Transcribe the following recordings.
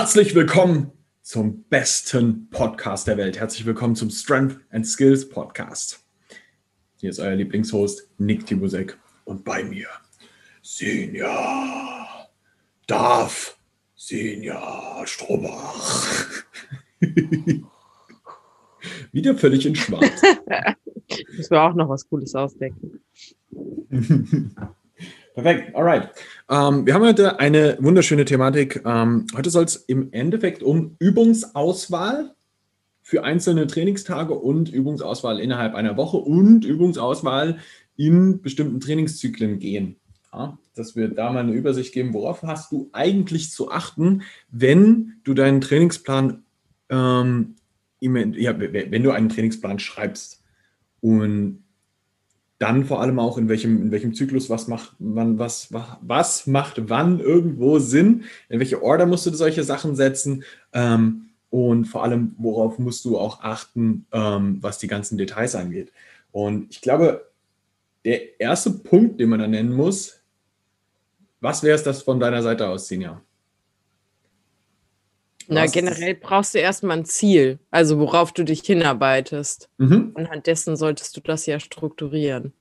Herzlich willkommen zum besten Podcast der Welt. Herzlich willkommen zum Strength and Skills Podcast. Hier ist euer Lieblingshost Nick Tibusek und bei mir Sinja Darf Sinja Strobach. Wieder völlig in Schwarz. Müssen wir auch noch was Cooles ausdenken. Perfekt, alright. Ähm, wir haben heute eine wunderschöne Thematik. Ähm, heute soll es im Endeffekt um Übungsauswahl für einzelne Trainingstage und Übungsauswahl innerhalb einer Woche und Übungsauswahl in bestimmten Trainingszyklen gehen. Ja, dass wir da mal eine Übersicht geben, worauf hast du eigentlich zu achten, wenn du deinen Trainingsplan, ähm, ja, wenn du einen Trainingsplan schreibst. Und dann vor allem auch in welchem, in welchem Zyklus was macht, wann, was, was, macht wann irgendwo Sinn, in welche Order musst du solche Sachen setzen ähm, und vor allem, worauf musst du auch achten, ähm, was die ganzen Details angeht. Und ich glaube, der erste Punkt, den man da nennen muss, was wäre es das von deiner Seite aus, Sinja? Na, generell brauchst du erstmal ein Ziel, also worauf du dich hinarbeitest. Mhm. Anhand dessen solltest du das ja strukturieren.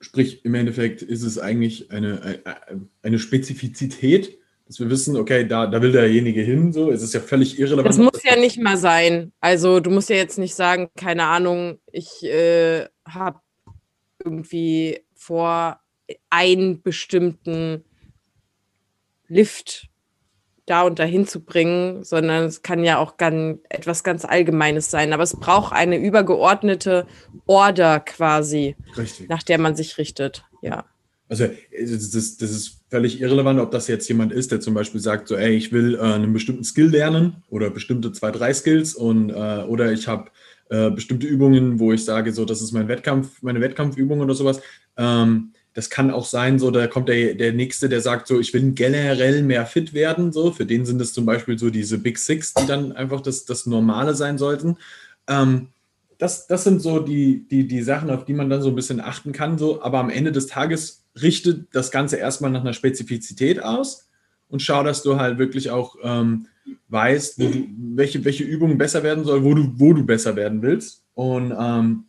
Sprich, im Endeffekt ist es eigentlich eine, eine Spezifizität, dass wir wissen, okay, da, da will derjenige hin, so, es ist ja völlig irrelevant. Das muss ja nicht mal sein. Also du musst ja jetzt nicht sagen, keine Ahnung, ich äh, habe irgendwie vor, einen bestimmten Lift da und dahin zu bringen, sondern es kann ja auch ganz, etwas ganz Allgemeines sein. Aber es braucht eine übergeordnete Order quasi, Richtig. nach der man sich richtet. Ja. Also das ist, das ist völlig irrelevant, ob das jetzt jemand ist, der zum Beispiel sagt, so, ey, ich will äh, einen bestimmten Skill lernen oder bestimmte zwei, drei Skills und äh, oder ich habe äh, bestimmte Übungen, wo ich sage, so, das ist mein Wettkampf, meine Wettkampfübung oder sowas. Ähm, das kann auch sein, so, da kommt der, der Nächste, der sagt so, ich will generell mehr fit werden, so. Für den sind es zum Beispiel so diese Big Six, die dann einfach das, das Normale sein sollten. Ähm, das, das sind so die, die, die Sachen, auf die man dann so ein bisschen achten kann, so. Aber am Ende des Tages richtet das Ganze erstmal nach einer Spezifizität aus und schau, dass du halt wirklich auch ähm, weißt, du, welche, welche Übungen besser werden soll, wo du, wo du besser werden willst. Und ähm,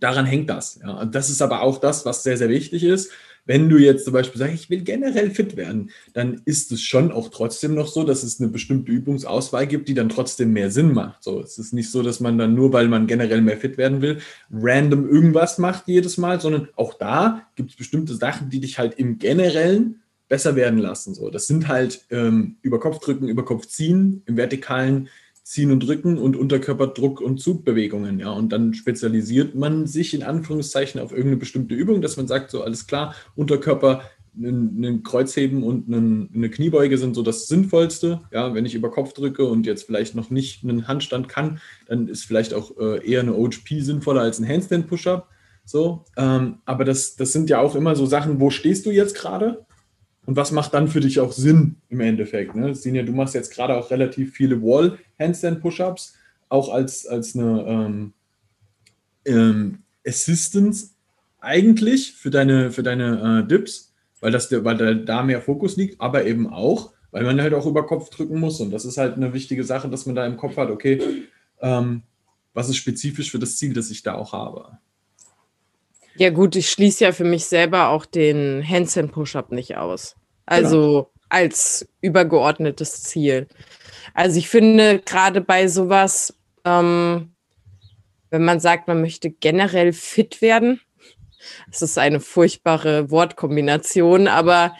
daran hängt das. Ja. Das ist aber auch das, was sehr, sehr wichtig ist. Wenn du jetzt zum Beispiel sagst, ich will generell fit werden, dann ist es schon auch trotzdem noch so, dass es eine bestimmte Übungsauswahl gibt, die dann trotzdem mehr Sinn macht. So, es ist nicht so, dass man dann nur, weil man generell mehr fit werden will, random irgendwas macht jedes Mal, sondern auch da gibt es bestimmte Sachen, die dich halt im Generellen besser werden lassen. So, das sind halt ähm, über Kopf drücken, über Kopf ziehen, im Vertikalen Ziehen und Drücken und Unterkörperdruck und Zugbewegungen. Ja, und dann spezialisiert man sich in Anführungszeichen auf irgendeine bestimmte Übung, dass man sagt, so alles klar, Unterkörper, ein Kreuzheben und eine Kniebeuge sind so das Sinnvollste. Ja, wenn ich über Kopf drücke und jetzt vielleicht noch nicht einen Handstand kann, dann ist vielleicht auch äh, eher eine OHP sinnvoller als ein Handstand Push-Up. So, ähm, aber das, das sind ja auch immer so Sachen, wo stehst du jetzt gerade? Und was macht dann für dich auch Sinn im Endeffekt? Ne? Sinja, du machst jetzt gerade auch relativ viele Wall-Handstand-Push-Ups, auch als, als eine ähm, ähm, Assistance eigentlich für deine, für deine äh, Dips, weil, das, weil da mehr Fokus liegt, aber eben auch, weil man halt auch über Kopf drücken muss. Und das ist halt eine wichtige Sache, dass man da im Kopf hat, okay, ähm, was ist spezifisch für das Ziel, das ich da auch habe. Ja, gut, ich schließe ja für mich selber auch den Handstand Push-Up nicht aus. Also genau. als übergeordnetes Ziel. Also ich finde gerade bei sowas, ähm, wenn man sagt, man möchte generell fit werden, das ist eine furchtbare Wortkombination, aber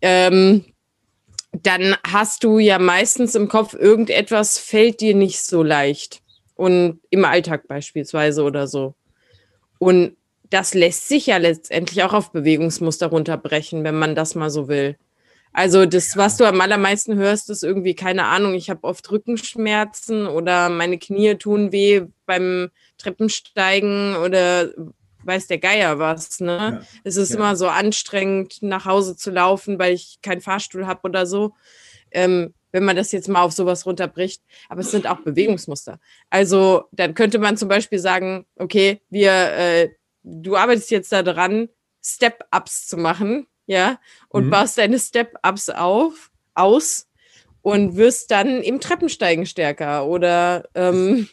ähm, dann hast du ja meistens im Kopf, irgendetwas fällt dir nicht so leicht. Und im Alltag beispielsweise oder so. Und das lässt sich ja letztendlich auch auf Bewegungsmuster runterbrechen, wenn man das mal so will. Also das, was du am allermeisten hörst, ist irgendwie, keine Ahnung, ich habe oft Rückenschmerzen oder meine Knie tun weh beim Treppensteigen oder weiß der Geier was. Ne? Ja. Es ist ja. immer so anstrengend, nach Hause zu laufen, weil ich keinen Fahrstuhl habe oder so. Ähm, wenn man das jetzt mal auf sowas runterbricht. Aber es sind auch Bewegungsmuster. Also dann könnte man zum Beispiel sagen, okay, wir äh, du arbeitest jetzt daran, Step-Ups zu machen, ja, und mhm. baust deine Step-Ups auf, aus. und wirst dann im Treppensteigen stärker. Oder ähm,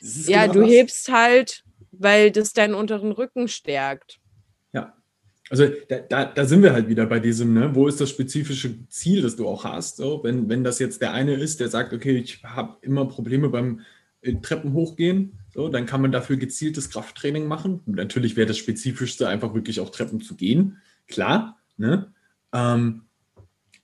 ja, genau du was. hebst halt, weil das deinen unteren Rücken stärkt. Ja. Also da, da, da, sind wir halt wieder bei diesem, ne? wo ist das spezifische Ziel, das du auch hast? So, wenn, wenn das jetzt der eine ist, der sagt, okay, ich habe immer Probleme beim Treppen hochgehen, so, dann kann man dafür gezieltes Krafttraining machen. Und natürlich wäre das Spezifischste einfach wirklich auch Treppen zu gehen, klar. Ne? Ähm,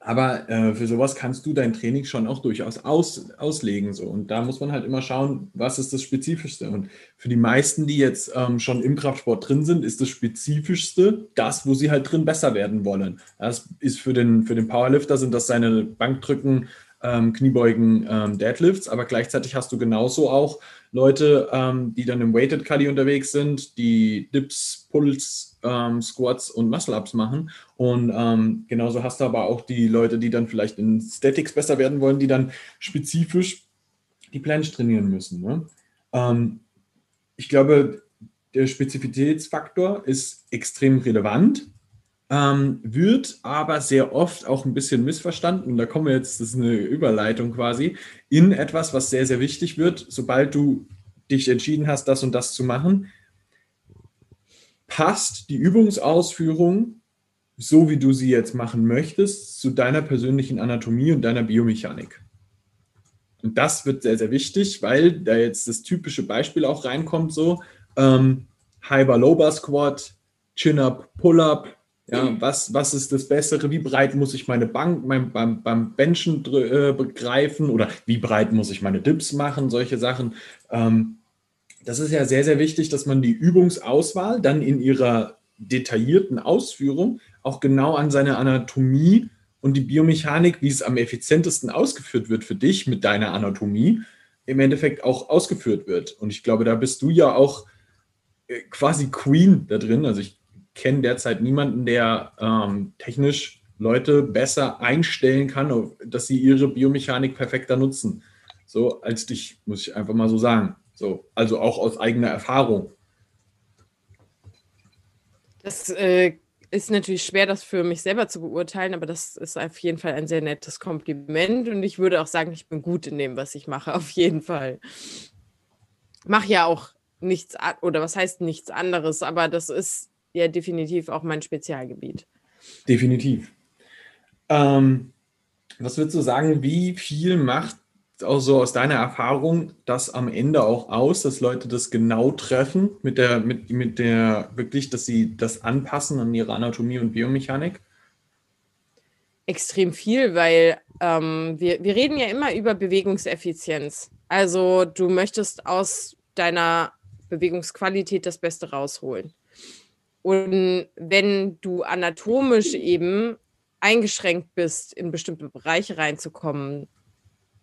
aber äh, für sowas kannst du dein Training schon auch durchaus aus, auslegen. So. Und da muss man halt immer schauen, was ist das Spezifischste. Und für die meisten, die jetzt ähm, schon im Kraftsport drin sind, ist das Spezifischste das, wo sie halt drin besser werden wollen. Das ist für den, für den Powerlifter sind das seine Bankdrücken, ähm, Kniebeugen, ähm, Deadlifts, aber gleichzeitig hast du genauso auch Leute, ähm, die dann im Weighted Cuddy unterwegs sind, die Dips, Pulls, ähm, Squats und Muscle-Ups machen. Und ähm, genauso hast du aber auch die Leute, die dann vielleicht in Statics besser werden wollen, die dann spezifisch die Planche trainieren müssen. Ne? Ähm, ich glaube, der Spezifitätsfaktor ist extrem relevant ähm, wird aber sehr oft auch ein bisschen missverstanden. Und da kommen wir jetzt, das ist eine Überleitung quasi, in etwas, was sehr, sehr wichtig wird, sobald du dich entschieden hast, das und das zu machen, passt die Übungsausführung, so wie du sie jetzt machen möchtest, zu deiner persönlichen Anatomie und deiner Biomechanik. Und das wird sehr, sehr wichtig, weil da jetzt das typische Beispiel auch reinkommt, so ähm, High-Bar-Low-Bar-Squat, Chin-Up, Pull-Up, ja, was, was ist das Bessere? Wie breit muss ich meine Bank mein, beim, beim Benchen äh, begreifen oder wie breit muss ich meine Dips machen? Solche Sachen. Ähm, das ist ja sehr, sehr wichtig, dass man die Übungsauswahl dann in ihrer detaillierten Ausführung auch genau an seine Anatomie und die Biomechanik, wie es am effizientesten ausgeführt wird für dich mit deiner Anatomie, im Endeffekt auch ausgeführt wird. Und ich glaube, da bist du ja auch äh, quasi Queen da drin. Also ich kenne derzeit niemanden, der ähm, technisch Leute besser einstellen kann, dass sie ihre Biomechanik perfekter nutzen. So als dich, muss ich einfach mal so sagen. So, also auch aus eigener Erfahrung. Das äh, ist natürlich schwer, das für mich selber zu beurteilen, aber das ist auf jeden Fall ein sehr nettes Kompliment und ich würde auch sagen, ich bin gut in dem, was ich mache, auf jeden Fall. Mache ja auch nichts, oder was heißt nichts anderes, aber das ist ja definitiv auch mein Spezialgebiet. Definitiv. Ähm, was würdest du sagen, wie viel macht auch so aus deiner Erfahrung das am Ende auch aus, dass Leute das genau treffen mit der, mit, mit der, wirklich, dass sie das anpassen an ihre Anatomie und Biomechanik? Extrem viel, weil ähm, wir, wir reden ja immer über Bewegungseffizienz. Also du möchtest aus deiner Bewegungsqualität das Beste rausholen. Und wenn du anatomisch eben eingeschränkt bist, in bestimmte Bereiche reinzukommen,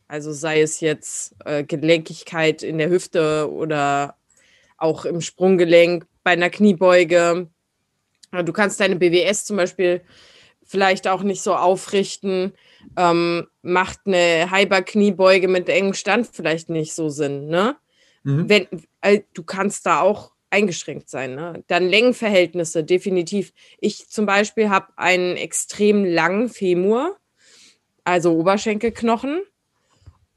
also sei es jetzt äh, Gelenkigkeit in der Hüfte oder auch im Sprunggelenk bei einer Kniebeuge. Du kannst deine BWS zum Beispiel vielleicht auch nicht so aufrichten. Ähm, macht eine Hyper-Kniebeuge mit engem Stand vielleicht nicht so Sinn. Ne? Mhm. Wenn, äh, du kannst da auch eingeschränkt sein. Ne? Dann Längenverhältnisse, definitiv. Ich zum Beispiel habe einen extrem langen Femur, also Oberschenkelknochen,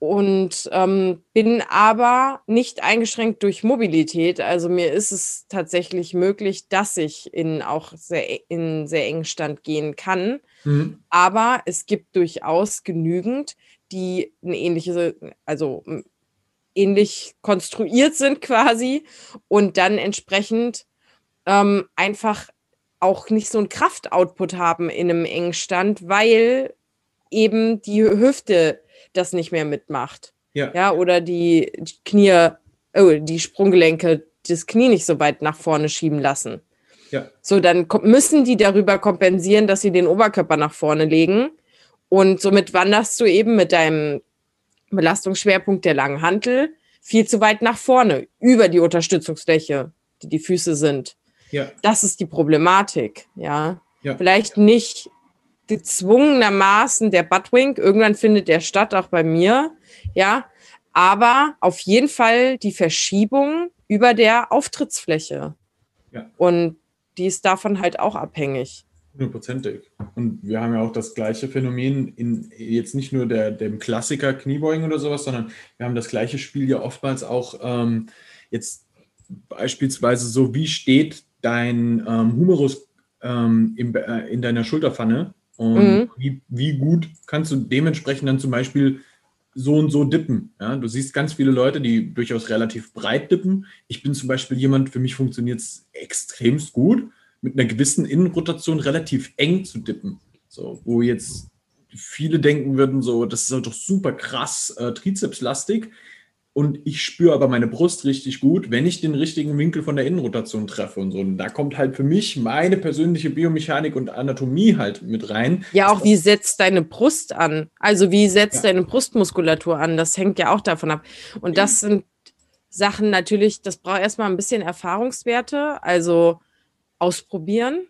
und ähm, bin aber nicht eingeschränkt durch Mobilität. Also mir ist es tatsächlich möglich, dass ich in auch sehr, in sehr engen Stand gehen kann. Mhm. Aber es gibt durchaus genügend, die eine ähnliche, also ähnlich konstruiert sind quasi und dann entsprechend ähm, einfach auch nicht so einen Kraftoutput haben in einem engen Stand, weil eben die Hüfte das nicht mehr mitmacht. Ja. ja oder die Knie, oh, die Sprunggelenke das Knie nicht so weit nach vorne schieben lassen. Ja. So, dann müssen die darüber kompensieren, dass sie den Oberkörper nach vorne legen. Und somit wanderst du eben mit deinem Belastungsschwerpunkt der langen Hantel viel zu weit nach vorne, über die Unterstützungsfläche, die die Füße sind. Ja. Das ist die Problematik, ja. ja. Vielleicht nicht gezwungenermaßen der Buttwink, irgendwann findet der statt, auch bei mir, ja, aber auf jeden Fall die Verschiebung über der Auftrittsfläche. Ja. Und die ist davon halt auch abhängig. Hundertprozentig. Und wir haben ja auch das gleiche Phänomen in jetzt nicht nur der, dem Klassiker Kniebeugen oder sowas, sondern wir haben das gleiche Spiel ja oftmals auch ähm, jetzt beispielsweise so, wie steht dein ähm, Humerus ähm, in, äh, in deiner Schulterpfanne und mhm. wie, wie gut kannst du dementsprechend dann zum Beispiel so und so dippen. Ja? Du siehst ganz viele Leute, die durchaus relativ breit dippen. Ich bin zum Beispiel jemand, für mich funktioniert es extremst gut mit einer gewissen Innenrotation relativ eng zu dippen. So, wo jetzt viele denken würden, so, das ist doch super krass äh, trizepslastig. Und ich spüre aber meine Brust richtig gut, wenn ich den richtigen Winkel von der Innenrotation treffe und so. Und da kommt halt für mich meine persönliche Biomechanik und Anatomie halt mit rein. Ja, auch wie setzt deine Brust an? Also wie setzt ja. deine Brustmuskulatur an? Das hängt ja auch davon ab. Und das sind Sachen natürlich, das braucht erstmal ein bisschen Erfahrungswerte. Also ausprobieren,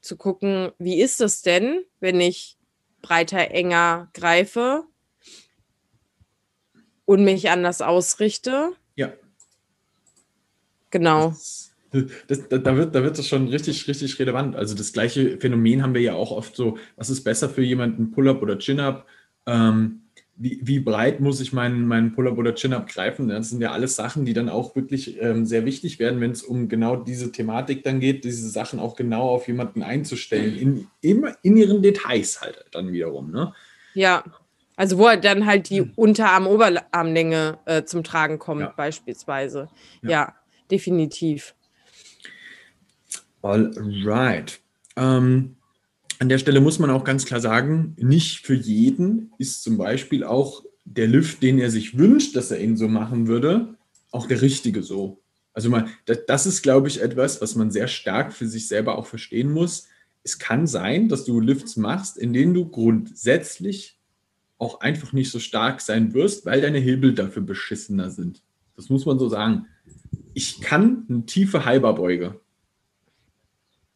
zu gucken, wie ist es denn, wenn ich breiter, enger greife und mich anders ausrichte. Ja. Genau. Das, das, da, wird, da wird das schon richtig, richtig relevant. Also das gleiche Phänomen haben wir ja auch oft so, was ist besser für jemanden, Pull-up oder Chin-up? Ähm, wie, wie breit muss ich meinen, meinen Pull-up oder Chin-up greifen? Das sind ja alles Sachen, die dann auch wirklich ähm, sehr wichtig werden, wenn es um genau diese Thematik dann geht, diese Sachen auch genau auf jemanden einzustellen, in, immer in ihren Details halt dann wiederum. Ne? Ja, also wo dann halt die hm. Unterarm-Oberarmlänge äh, zum Tragen kommt, ja. beispielsweise. Ja. ja, definitiv. All right. Ähm, an der Stelle muss man auch ganz klar sagen, nicht für jeden ist zum Beispiel auch der Lift, den er sich wünscht, dass er ihn so machen würde, auch der richtige so. Also mal, das ist, glaube ich, etwas, was man sehr stark für sich selber auch verstehen muss. Es kann sein, dass du Lifts machst, in denen du grundsätzlich auch einfach nicht so stark sein wirst, weil deine Hebel dafür beschissener sind. Das muss man so sagen. Ich kann eine tiefe Halberbeuge.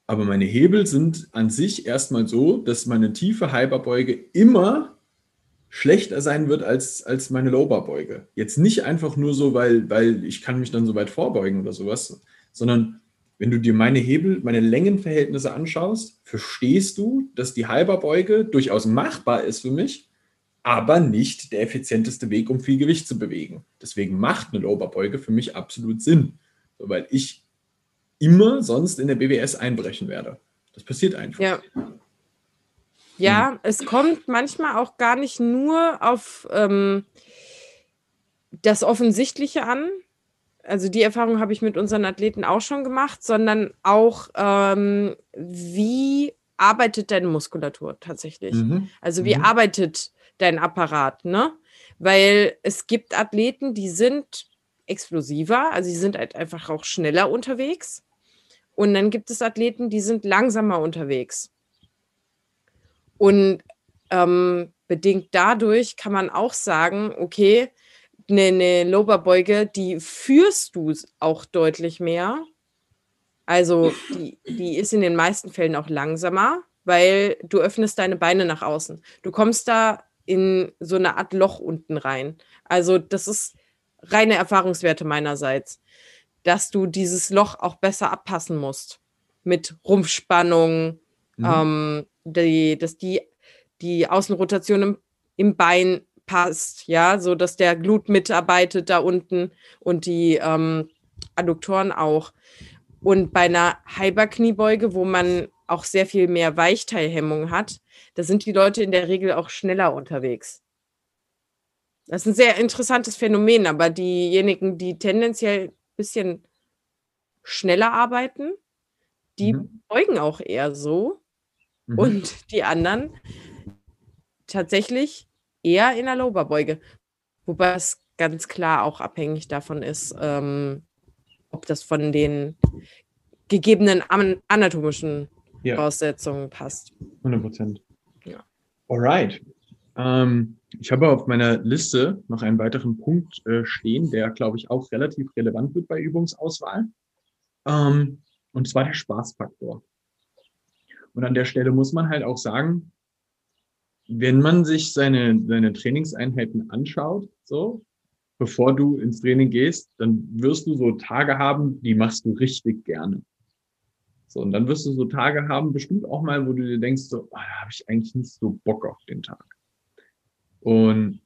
Aber meine Hebel sind an sich erstmal so, dass meine tiefe Hyperbeuge immer schlechter sein wird als, als meine Lowerbeuge. Jetzt nicht einfach nur so, weil, weil ich kann mich dann so weit vorbeugen oder sowas, sondern wenn du dir meine Hebel, meine Längenverhältnisse anschaust, verstehst du, dass die Halberbeuge durchaus machbar ist für mich, aber nicht der effizienteste Weg, um viel Gewicht zu bewegen. Deswegen macht eine Lowerbeuge für mich absolut Sinn, weil ich immer sonst in der BWS einbrechen werde. Das passiert einfach. Ja. Ja, hm. es kommt manchmal auch gar nicht nur auf ähm, das Offensichtliche an. Also die Erfahrung habe ich mit unseren Athleten auch schon gemacht, sondern auch, ähm, wie arbeitet deine Muskulatur tatsächlich? Mhm. Also wie mhm. arbeitet dein Apparat, ne? Weil es gibt Athleten, die sind explosiver, also sie sind halt einfach auch schneller unterwegs. Und dann gibt es Athleten, die sind langsamer unterwegs. Und ähm, bedingt dadurch kann man auch sagen, okay, eine, eine Loberbeuge, die führst du auch deutlich mehr. Also die, die ist in den meisten Fällen auch langsamer, weil du öffnest deine Beine nach außen. Du kommst da in so eine Art Loch unten rein. Also das ist reine Erfahrungswerte meinerseits dass du dieses Loch auch besser abpassen musst. Mit Rumpfspannung, mhm. ähm, die, dass die, die Außenrotation im, im Bein passt, ja, so dass der Glut mitarbeitet da unten und die ähm, Adduktoren auch. Und bei einer Hyperkniebeuge, wo man auch sehr viel mehr Weichteilhemmung hat, da sind die Leute in der Regel auch schneller unterwegs. Das ist ein sehr interessantes Phänomen, aber diejenigen, die tendenziell bisschen schneller arbeiten. Die mhm. beugen auch eher so. Mhm. Und die anderen tatsächlich eher in der Loberbeuge. Wobei es ganz klar auch abhängig davon ist, ähm, ob das von den gegebenen anatomischen ja. Voraussetzungen passt. 100 Prozent. Ja. Alright. Ähm, ich habe auf meiner Liste noch einen weiteren Punkt äh, stehen, der, glaube ich, auch relativ relevant wird bei Übungsauswahl. Ähm, und zwar der Spaßfaktor. Und an der Stelle muss man halt auch sagen, wenn man sich seine, seine Trainingseinheiten anschaut, so, bevor du ins Training gehst, dann wirst du so Tage haben, die machst du richtig gerne. So, und dann wirst du so Tage haben, bestimmt auch mal, wo du dir denkst, so, oh, da habe ich eigentlich nicht so Bock auf den Tag. Und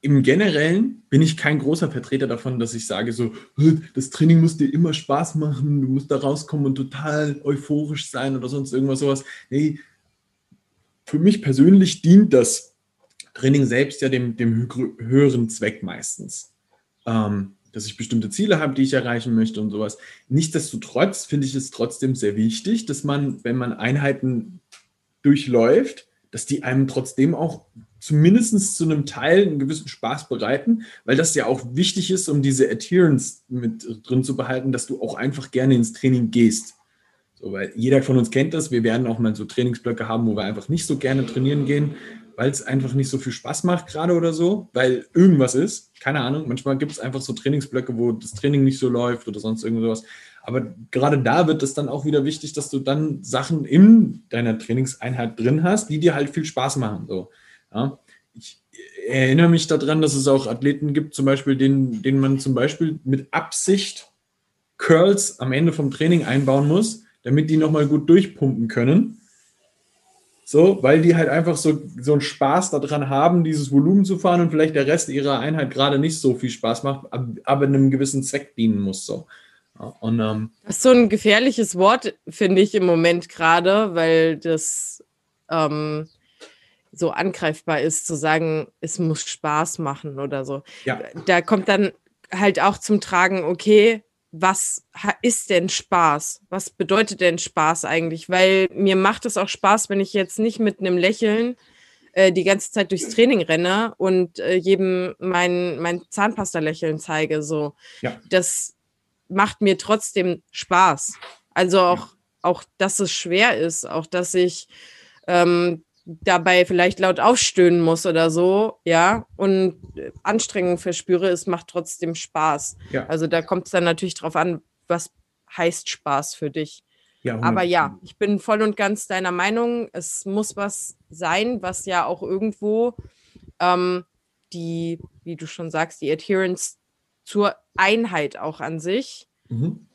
im Generellen bin ich kein großer Vertreter davon, dass ich sage so, das Training muss dir immer Spaß machen, du musst da rauskommen und total euphorisch sein oder sonst irgendwas sowas. Nee, für mich persönlich dient das Training selbst ja dem, dem höheren Zweck meistens. Ähm, dass ich bestimmte Ziele habe, die ich erreichen möchte und sowas. Nichtsdestotrotz finde ich es trotzdem sehr wichtig, dass man, wenn man Einheiten durchläuft, dass die einem trotzdem auch zumindest zu einem Teil einen gewissen Spaß bereiten, weil das ja auch wichtig ist, um diese Adherence mit drin zu behalten, dass du auch einfach gerne ins Training gehst. So, weil jeder von uns kennt das. Wir werden auch mal so Trainingsblöcke haben, wo wir einfach nicht so gerne trainieren gehen, weil es einfach nicht so viel Spaß macht gerade oder so, weil irgendwas ist. Keine Ahnung. Manchmal gibt es einfach so Trainingsblöcke, wo das Training nicht so läuft oder sonst irgendwas. Aber gerade da wird es dann auch wieder wichtig, dass du dann Sachen in deiner Trainingseinheit drin hast, die dir halt viel Spaß machen. So. Ja, ich erinnere mich daran, dass es auch Athleten gibt, zum Beispiel, denen, denen man zum Beispiel mit Absicht Curls am Ende vom Training einbauen muss, damit die nochmal gut durchpumpen können. So, weil die halt einfach so, so einen Spaß daran haben, dieses Volumen zu fahren und vielleicht der Rest ihrer Einheit gerade nicht so viel Spaß macht, aber einem gewissen Zweck dienen muss. So. Und, ähm, das ist so ein gefährliches Wort, finde ich im Moment gerade, weil das ähm, so angreifbar ist, zu sagen, es muss Spaß machen oder so. Ja. Da kommt dann halt auch zum Tragen, okay, was ist denn Spaß? Was bedeutet denn Spaß eigentlich? Weil mir macht es auch Spaß, wenn ich jetzt nicht mit einem Lächeln äh, die ganze Zeit durchs Training renne und äh, jedem mein, mein Zahnpasta-Lächeln zeige. So. Ja. Das macht mir trotzdem Spaß. Also auch, auch, dass es schwer ist, auch dass ich ähm, dabei vielleicht laut aufstöhnen muss oder so, ja, und Anstrengung verspüre, es macht trotzdem Spaß. Ja. Also da kommt es dann natürlich drauf an, was heißt Spaß für dich. Ja, Aber ja, ich bin voll und ganz deiner Meinung, es muss was sein, was ja auch irgendwo ähm, die, wie du schon sagst, die Adherence zur Einheit auch an sich mhm.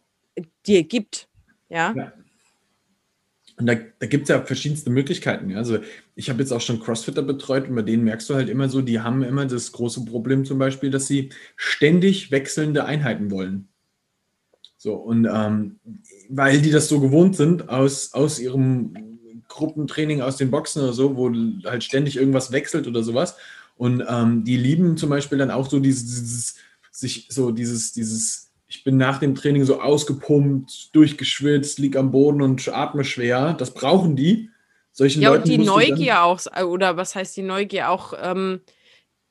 dir gibt. ja. ja. Und da, da gibt es ja verschiedenste Möglichkeiten. Ja. Also ich habe jetzt auch schon Crossfitter betreut und bei denen merkst du halt immer so, die haben immer das große Problem zum Beispiel, dass sie ständig wechselnde Einheiten wollen. So, und ähm, weil die das so gewohnt sind aus, aus ihrem Gruppentraining, aus den Boxen oder so, wo halt ständig irgendwas wechselt oder sowas. Und ähm, die lieben zum Beispiel dann auch so dieses, dieses sich so dieses, dieses ich bin nach dem Training so ausgepumpt, durchgeschwitzt, lieg am Boden und atme schwer. Das brauchen die. Solchen ja, Leuten und die Neugier auch, oder was heißt die Neugier? Auch ähm,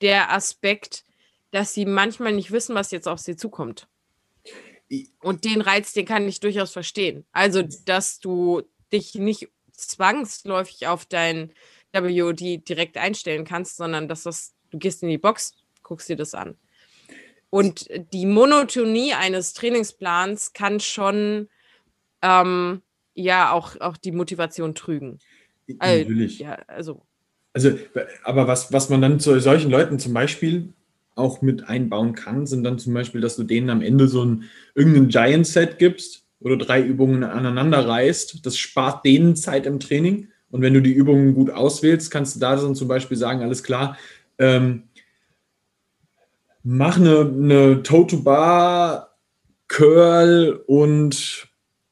der Aspekt, dass sie manchmal nicht wissen, was jetzt auf sie zukommt. Und den Reiz, den kann ich durchaus verstehen. Also, dass du dich nicht zwangsläufig auf dein WOD direkt einstellen kannst, sondern dass das, du gehst in die Box, guckst dir das an. Und die Monotonie eines Trainingsplans kann schon ähm, ja auch, auch die Motivation trügen. Natürlich. ja, also. Also, aber was, was man dann zu solchen Leuten zum Beispiel auch mit einbauen kann, sind dann zum Beispiel, dass du denen am Ende so ein irgendein Giant-Set gibst oder drei Übungen aneinander reißt. Das spart denen Zeit im Training. Und wenn du die Übungen gut auswählst, kannst du da dann zum Beispiel sagen, alles klar, ähm, mach eine, eine Toe-to-Bar, Curl und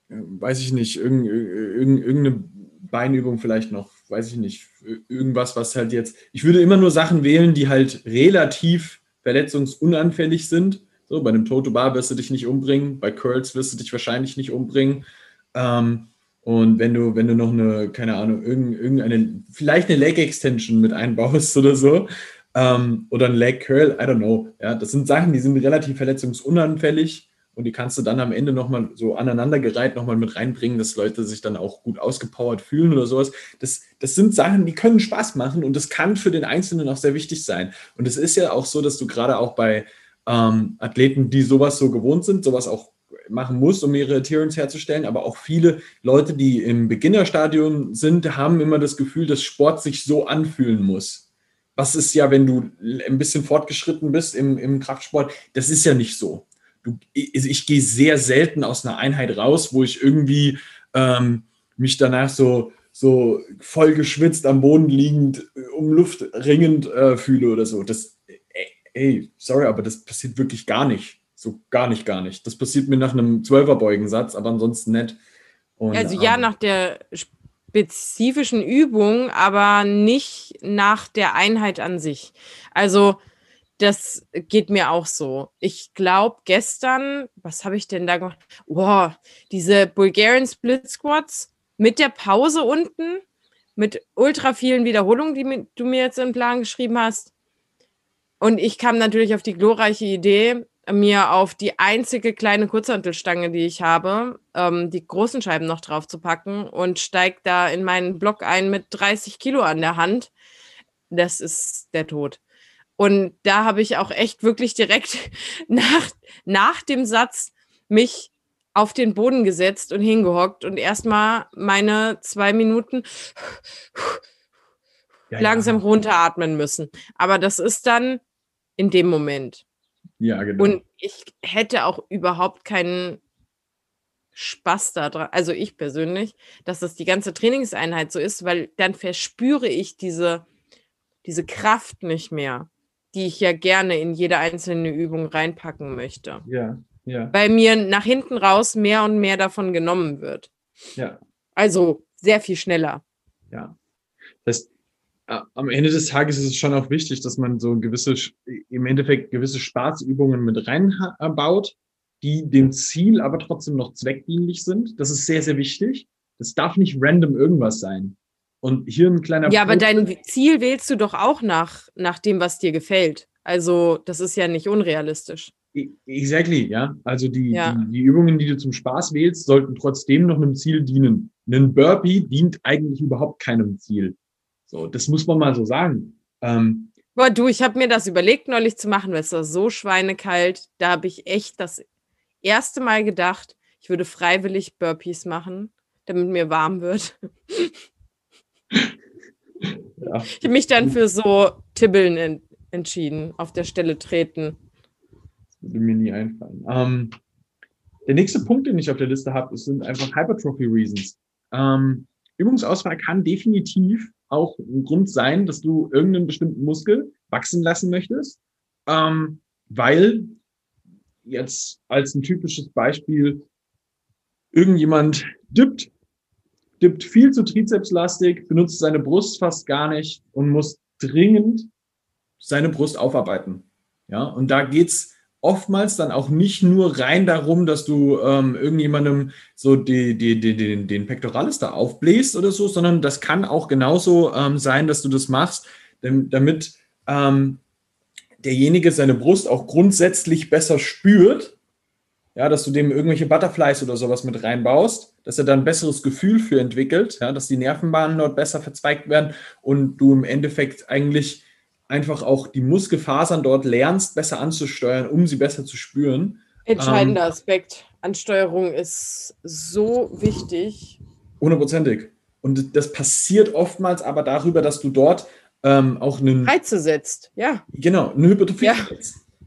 äh, weiß ich nicht, irgendeine Beinübung vielleicht noch, weiß ich nicht, irgendwas, was halt jetzt. Ich würde immer nur Sachen wählen, die halt relativ verletzungsunanfällig sind. So, bei einem Toe-to-Bar wirst du dich nicht umbringen, bei Curls wirst du dich wahrscheinlich nicht umbringen. Ähm, und wenn du, wenn du noch eine, keine Ahnung, irgendeine, vielleicht eine Leg Extension mit einbaust oder so, ähm, oder ein Leg Curl, I don't know. Ja, das sind Sachen, die sind relativ verletzungsunanfällig und die kannst du dann am Ende nochmal so aneinandergereiht nochmal mit reinbringen, dass Leute sich dann auch gut ausgepowert fühlen oder sowas. Das, das sind Sachen, die können Spaß machen und das kann für den Einzelnen auch sehr wichtig sein. Und es ist ja auch so, dass du gerade auch bei ähm, Athleten, die sowas so gewohnt sind, sowas auch machen musst, um ihre Adherence herzustellen. Aber auch viele Leute, die im Beginnerstadium sind, haben immer das Gefühl, dass Sport sich so anfühlen muss was ist ja, wenn du ein bisschen fortgeschritten bist im, im Kraftsport, das ist ja nicht so. du, ich, ich gehe sehr selten aus einer Einheit raus, wo ich irgendwie ähm, mich danach so, so voll geschwitzt am Boden liegend, äh, um Luft ringend äh, fühle oder so. Das, ey, sorry, aber das passiert wirklich gar nicht. So gar nicht, gar nicht. Das passiert mir nach einem Zwölferbeugensatz, aber ansonsten nicht. Und, also ja, ähm, nach der spezifischen Übung, aber nicht nach der Einheit an sich. Also das geht mir auch so. Ich glaube, gestern, was habe ich denn da gemacht? Oh, diese Bulgarian Split Squats mit der Pause unten, mit ultra vielen Wiederholungen, die du mir jetzt im Plan geschrieben hast. Und ich kam natürlich auf die glorreiche Idee, mir auf die einzige kleine Kurzhantelstange, die ich habe, ähm, die großen Scheiben noch drauf zu packen und steige da in meinen Block ein mit 30 Kilo an der Hand. Das ist der Tod. Und da habe ich auch echt wirklich direkt nach, nach dem Satz mich auf den Boden gesetzt und hingehockt und erstmal meine zwei Minuten ja, langsam ja. runteratmen müssen. Aber das ist dann in dem Moment. Ja, genau. Und ich hätte auch überhaupt keinen Spaß daran, also ich persönlich, dass das die ganze Trainingseinheit so ist, weil dann verspüre ich diese, diese Kraft nicht mehr, die ich ja gerne in jede einzelne Übung reinpacken möchte. Ja, ja. Weil mir nach hinten raus mehr und mehr davon genommen wird. Ja. Also sehr viel schneller. Ja. Das am Ende des Tages ist es schon auch wichtig, dass man so gewisse, im Endeffekt gewisse Spaßübungen mit reinbaut, die dem Ziel aber trotzdem noch zweckdienlich sind. Das ist sehr, sehr wichtig. Das darf nicht random irgendwas sein. Und hier ein kleiner. Ja, aber dein Ziel wählst du doch auch nach, nach dem, was dir gefällt. Also, das ist ja nicht unrealistisch. E, exactly, ja. Also die, ja. die, die, Übungen, die du zum Spaß wählst, sollten trotzdem noch einem Ziel dienen. Ein Burpee dient eigentlich überhaupt keinem Ziel. So, das muss man mal so sagen. Ähm, Boah, du, ich habe mir das überlegt, neulich zu machen, weil es war so schweinekalt. Da habe ich echt das erste Mal gedacht, ich würde freiwillig Burpees machen, damit mir warm wird. Ja. Ich habe mich dann für so Tibbeln en entschieden, auf der Stelle treten. Das würde mir nie einfallen. Ähm, der nächste Punkt, den ich auf der Liste habe, sind einfach Hypertrophy Reasons. Ähm, Übungsauswahl kann definitiv auch ein Grund sein, dass du irgendeinen bestimmten Muskel wachsen lassen möchtest, ähm, weil jetzt als ein typisches Beispiel irgendjemand dippt, dippt viel zu trizepslastig, benutzt seine Brust fast gar nicht und muss dringend seine Brust aufarbeiten. Ja, und da geht's oftmals dann auch nicht nur rein darum, dass du ähm, irgendjemandem so die, die, die, den, den Pectoralis da aufbläst oder so, sondern das kann auch genauso ähm, sein, dass du das machst, damit ähm, derjenige seine Brust auch grundsätzlich besser spürt. Ja, dass du dem irgendwelche Butterflies oder sowas mit reinbaust, dass er da ein besseres Gefühl für entwickelt, ja, dass die Nervenbahnen dort besser verzweigt werden und du im Endeffekt eigentlich einfach auch die Muskelfasern dort lernst, besser anzusteuern, um sie besser zu spüren. Entscheidender ähm, Aspekt. Ansteuerung ist so wichtig. Hundertprozentig. Und das passiert oftmals aber darüber, dass du dort ähm, auch einen. Reize setzt, ja. Genau, eine Hypertrophie ja.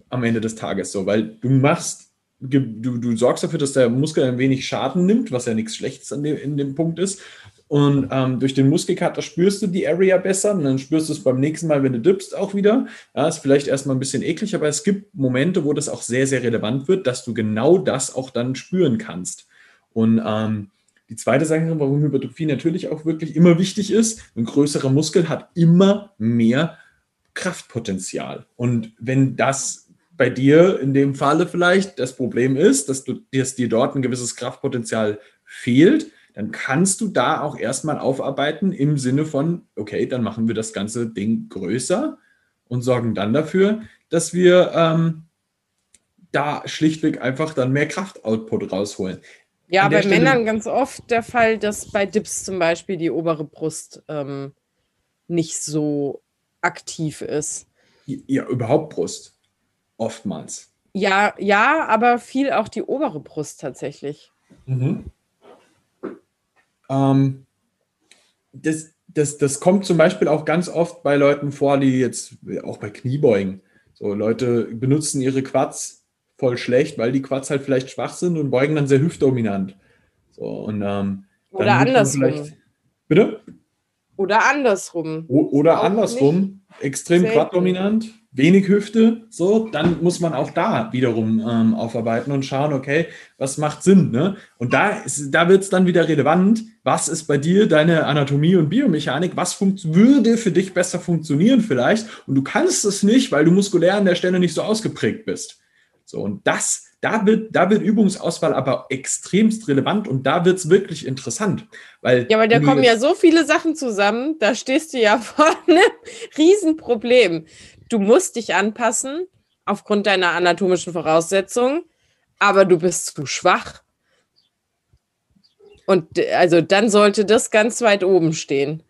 am Ende des Tages so, weil du machst, du, du sorgst dafür, dass der Muskel ein wenig Schaden nimmt, was ja nichts Schlechtes an dem, in dem Punkt ist. Und ähm, durch den Muskelkater spürst du die Area besser und dann spürst du es beim nächsten Mal, wenn du dippst, auch wieder. Ja, ist vielleicht erstmal ein bisschen eklig, aber es gibt Momente, wo das auch sehr, sehr relevant wird, dass du genau das auch dann spüren kannst. Und ähm, die zweite Sache, warum Hypertrophie natürlich auch wirklich immer wichtig ist, ein größerer Muskel hat immer mehr Kraftpotenzial. Und wenn das bei dir in dem Falle vielleicht das Problem ist, dass, du, dass dir dort ein gewisses Kraftpotenzial fehlt, dann kannst du da auch erstmal aufarbeiten im Sinne von, okay, dann machen wir das ganze Ding größer und sorgen dann dafür, dass wir ähm, da schlichtweg einfach dann mehr Kraftoutput rausholen. Ja, bei Stelle, Männern ganz oft der Fall, dass bei Dips zum Beispiel die obere Brust ähm, nicht so aktiv ist. Ja, überhaupt Brust. Oftmals. Ja, ja, aber viel auch die obere Brust tatsächlich. Mhm. Ähm, das, das, das kommt zum Beispiel auch ganz oft bei Leuten vor, die jetzt auch bei Kniebeugen. So, Leute benutzen ihre Quads voll schlecht, weil die Quads halt vielleicht schwach sind und beugen dann sehr hüftdominant. So, und, ähm, Oder andersrum. Bitte? Oder andersrum. O oder andersrum, extrem quaddominant, wenig Hüfte, so, dann muss man auch da wiederum ähm, aufarbeiten und schauen, okay, was macht Sinn, ne? Und da, da wird es dann wieder relevant, was ist bei dir deine Anatomie und Biomechanik, was würde für dich besser funktionieren vielleicht und du kannst es nicht, weil du muskulär an der Stelle nicht so ausgeprägt bist. So, und das, da wird, da wird Übungsauswahl aber extremst relevant und da wird es wirklich interessant. Weil ja, weil da kommen ja so viele Sachen zusammen, da stehst du ja vor einem Riesenproblem. Du musst dich anpassen aufgrund deiner anatomischen Voraussetzungen, aber du bist zu schwach. Und also dann sollte das ganz weit oben stehen.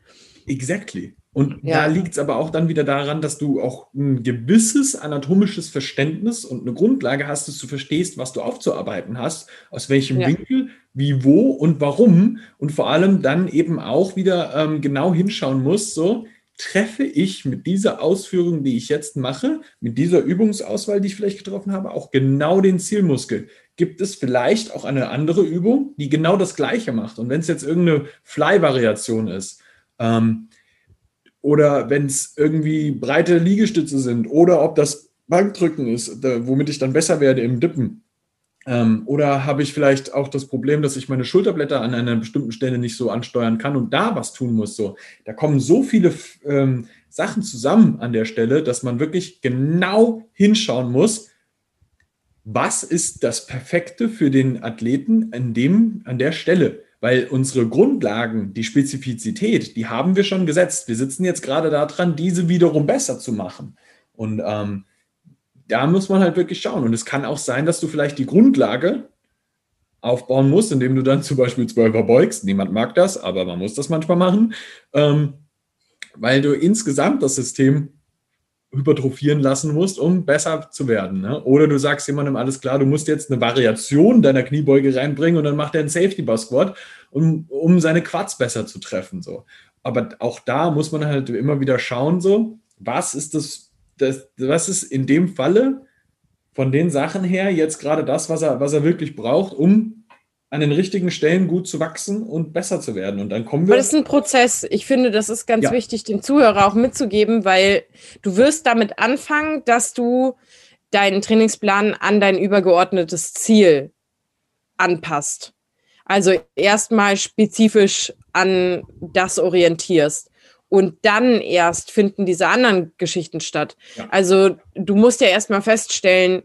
Exactly. Und ja. da liegt es aber auch dann wieder daran, dass du auch ein gewisses anatomisches Verständnis und eine Grundlage hast, dass du verstehst, was du aufzuarbeiten hast, aus welchem ja. Winkel, wie, wo und warum. Und vor allem dann eben auch wieder ähm, genau hinschauen musst, so treffe ich mit dieser Ausführung, die ich jetzt mache, mit dieser Übungsauswahl, die ich vielleicht getroffen habe, auch genau den Zielmuskel. Gibt es vielleicht auch eine andere Übung, die genau das Gleiche macht? Und wenn es jetzt irgendeine Fly-Variation ist, ähm, oder wenn es irgendwie breite Liegestütze sind oder ob das Bankdrücken ist, da, womit ich dann besser werde im Dippen. Ähm, oder habe ich vielleicht auch das Problem, dass ich meine Schulterblätter an einer bestimmten Stelle nicht so ansteuern kann und da was tun muss. So, da kommen so viele ähm, Sachen zusammen an der Stelle, dass man wirklich genau hinschauen muss, was ist das Perfekte für den Athleten an, dem, an der Stelle. Weil unsere Grundlagen, die Spezifizität, die haben wir schon gesetzt. Wir sitzen jetzt gerade daran, diese wiederum besser zu machen. Und ähm, da muss man halt wirklich schauen. Und es kann auch sein, dass du vielleicht die Grundlage aufbauen musst, indem du dann zum Beispiel Zwölfer beugst. Niemand mag das, aber man muss das manchmal machen, ähm, weil du insgesamt das System hypertrophieren lassen musst, um besser zu werden. Ne? Oder du sagst jemandem, alles klar, du musst jetzt eine Variation deiner Kniebeuge reinbringen und dann macht er einen Safety Bar Squat, um, um seine Quads besser zu treffen. So. Aber auch da muss man halt immer wieder schauen, so, was ist das, das was ist in dem Falle von den Sachen her jetzt gerade das, was er, was er wirklich braucht, um an den richtigen Stellen gut zu wachsen und besser zu werden. Und dann kommen wir. Aber das ist ein Prozess. Ich finde, das ist ganz ja. wichtig, dem Zuhörer auch mitzugeben, weil du wirst damit anfangen, dass du deinen Trainingsplan an dein übergeordnetes Ziel anpasst. Also erstmal spezifisch an das orientierst. Und dann erst finden diese anderen Geschichten statt. Ja. Also du musst ja erstmal feststellen,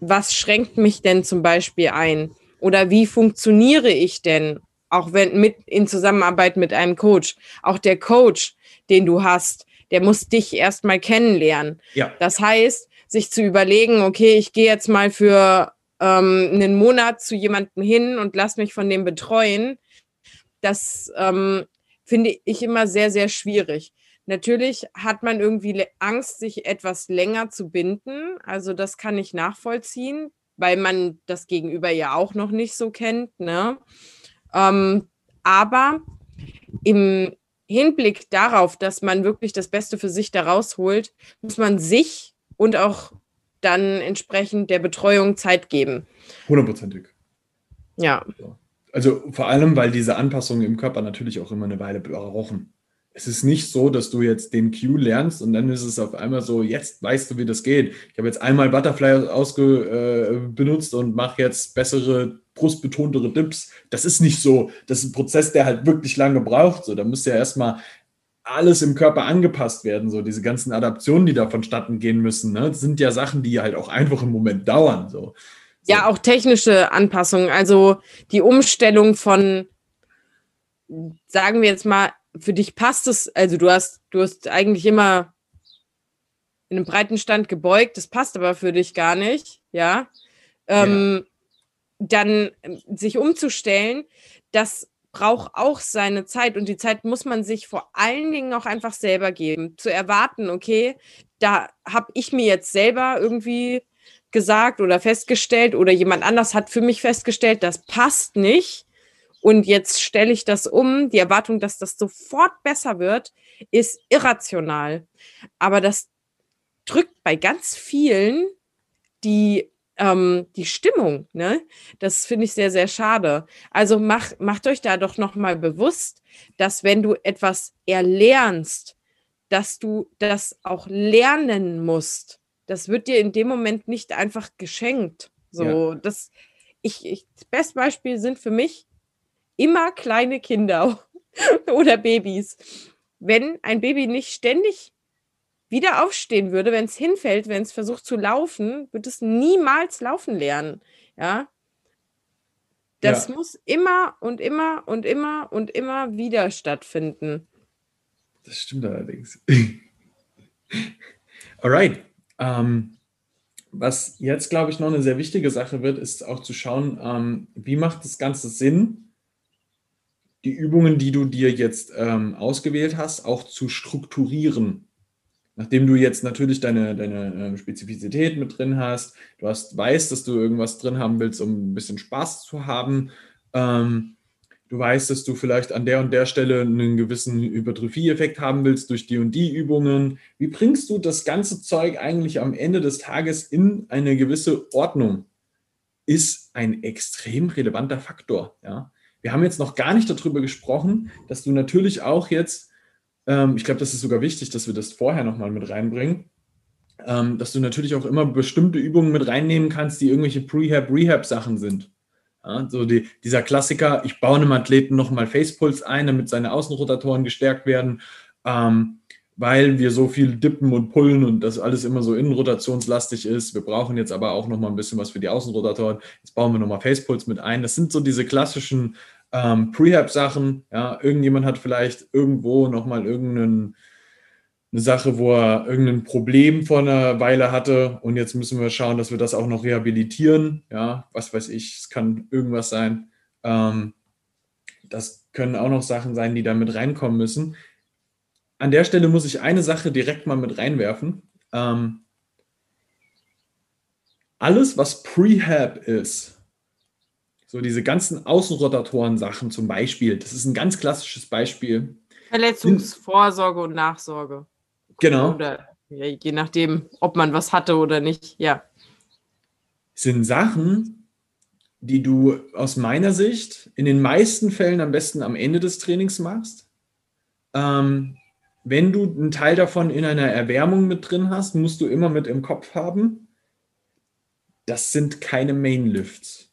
was schränkt mich denn zum Beispiel ein? Oder wie funktioniere ich denn, auch wenn mit in Zusammenarbeit mit einem Coach? Auch der Coach, den du hast, der muss dich erstmal kennenlernen. Ja. Das heißt, sich zu überlegen, okay, ich gehe jetzt mal für ähm, einen Monat zu jemandem hin und lass mich von dem betreuen, das ähm, finde ich immer sehr, sehr schwierig. Natürlich hat man irgendwie Angst, sich etwas länger zu binden. Also das kann ich nachvollziehen weil man das Gegenüber ja auch noch nicht so kennt. Ne? Ähm, aber im Hinblick darauf, dass man wirklich das Beste für sich da rausholt, muss man sich und auch dann entsprechend der Betreuung Zeit geben. Hundertprozentig. Ja. Also vor allem, weil diese Anpassungen im Körper natürlich auch immer eine Weile brauchen es ist nicht so, dass du jetzt den Cue lernst und dann ist es auf einmal so, jetzt weißt du, wie das geht. Ich habe jetzt einmal Butterfly ausge, äh, benutzt und mache jetzt bessere, brustbetontere Dips. Das ist nicht so. Das ist ein Prozess, der halt wirklich lange braucht. So, da müsste ja erstmal alles im Körper angepasst werden. So, diese ganzen Adaptionen, die da vonstatten gehen müssen, ne? sind ja Sachen, die halt auch einfach im Moment dauern. So. so. Ja, auch technische Anpassungen. Also die Umstellung von, sagen wir jetzt mal, für dich passt es, also du hast, du hast eigentlich immer in einem breiten Stand gebeugt, das passt aber für dich gar nicht, ja. Ähm, ja. Dann ähm, sich umzustellen, das braucht auch seine Zeit und die Zeit muss man sich vor allen Dingen auch einfach selber geben. Zu erwarten, okay, da habe ich mir jetzt selber irgendwie gesagt oder festgestellt oder jemand anders hat für mich festgestellt, das passt nicht und jetzt stelle ich das um. Die Erwartung, dass das sofort besser wird, ist irrational. Aber das drückt bei ganz vielen die ähm, die Stimmung, ne? Das finde ich sehr, sehr schade. Also mach, macht euch da doch nochmal bewusst, dass wenn du etwas erlernst, dass du das auch lernen musst. Das wird dir in dem Moment nicht einfach geschenkt. So, ja. das, ich, ich, das beste Beispiel sind für mich immer kleine Kinder oder Babys. Wenn ein Baby nicht ständig wieder aufstehen würde, wenn es hinfällt, wenn es versucht zu laufen, wird es niemals laufen lernen. Ja. Das ja. muss immer und immer und immer und immer wieder stattfinden. Das stimmt allerdings. Alright. Ähm, was jetzt, glaube ich, noch eine sehr wichtige Sache wird, ist auch zu schauen, ähm, wie macht das Ganze Sinn, die Übungen, die du dir jetzt ähm, ausgewählt hast, auch zu strukturieren. Nachdem du jetzt natürlich deine, deine äh, Spezifizität mit drin hast, du hast, weißt, dass du irgendwas drin haben willst, um ein bisschen Spaß zu haben. Ähm, du weißt, dass du vielleicht an der und der Stelle einen gewissen Hypertrophie-Effekt haben willst durch die und die Übungen. Wie bringst du das ganze Zeug eigentlich am Ende des Tages in eine gewisse Ordnung? Ist ein extrem relevanter Faktor. Ja? Wir haben jetzt noch gar nicht darüber gesprochen, dass du natürlich auch jetzt ähm, ich glaube, das ist sogar wichtig, dass wir das vorher nochmal mit reinbringen, ähm, dass du natürlich auch immer bestimmte Übungen mit reinnehmen kannst, die irgendwelche Prehab-Rehab-Sachen sind. Ja, so die, dieser Klassiker, ich baue einem Athleten nochmal Facepuls ein, damit seine Außenrotatoren gestärkt werden, ähm, weil wir so viel dippen und pullen und das alles immer so innenrotationslastig ist. Wir brauchen jetzt aber auch nochmal ein bisschen was für die Außenrotatoren. Jetzt bauen wir nochmal Facepuls mit ein. Das sind so diese klassischen ähm, Prehab-Sachen. Ja, irgendjemand hat vielleicht irgendwo nochmal irgendeine Sache, wo er irgendein Problem vor einer Weile hatte und jetzt müssen wir schauen, dass wir das auch noch rehabilitieren. Ja, was weiß ich, es kann irgendwas sein. Ähm, das können auch noch Sachen sein, die da mit reinkommen müssen. An der Stelle muss ich eine Sache direkt mal mit reinwerfen. Ähm, alles, was Prehab ist, so diese ganzen Außenrotatoren-Sachen zum Beispiel, das ist ein ganz klassisches Beispiel. Verletzungsvorsorge und Nachsorge. Genau. Oder ja, je nachdem, ob man was hatte oder nicht, ja. Sind Sachen, die du aus meiner Sicht in den meisten Fällen am besten am Ende des Trainings machst. Ähm, wenn du einen Teil davon in einer Erwärmung mit drin hast, musst du immer mit im Kopf haben, das sind keine Mainlifts.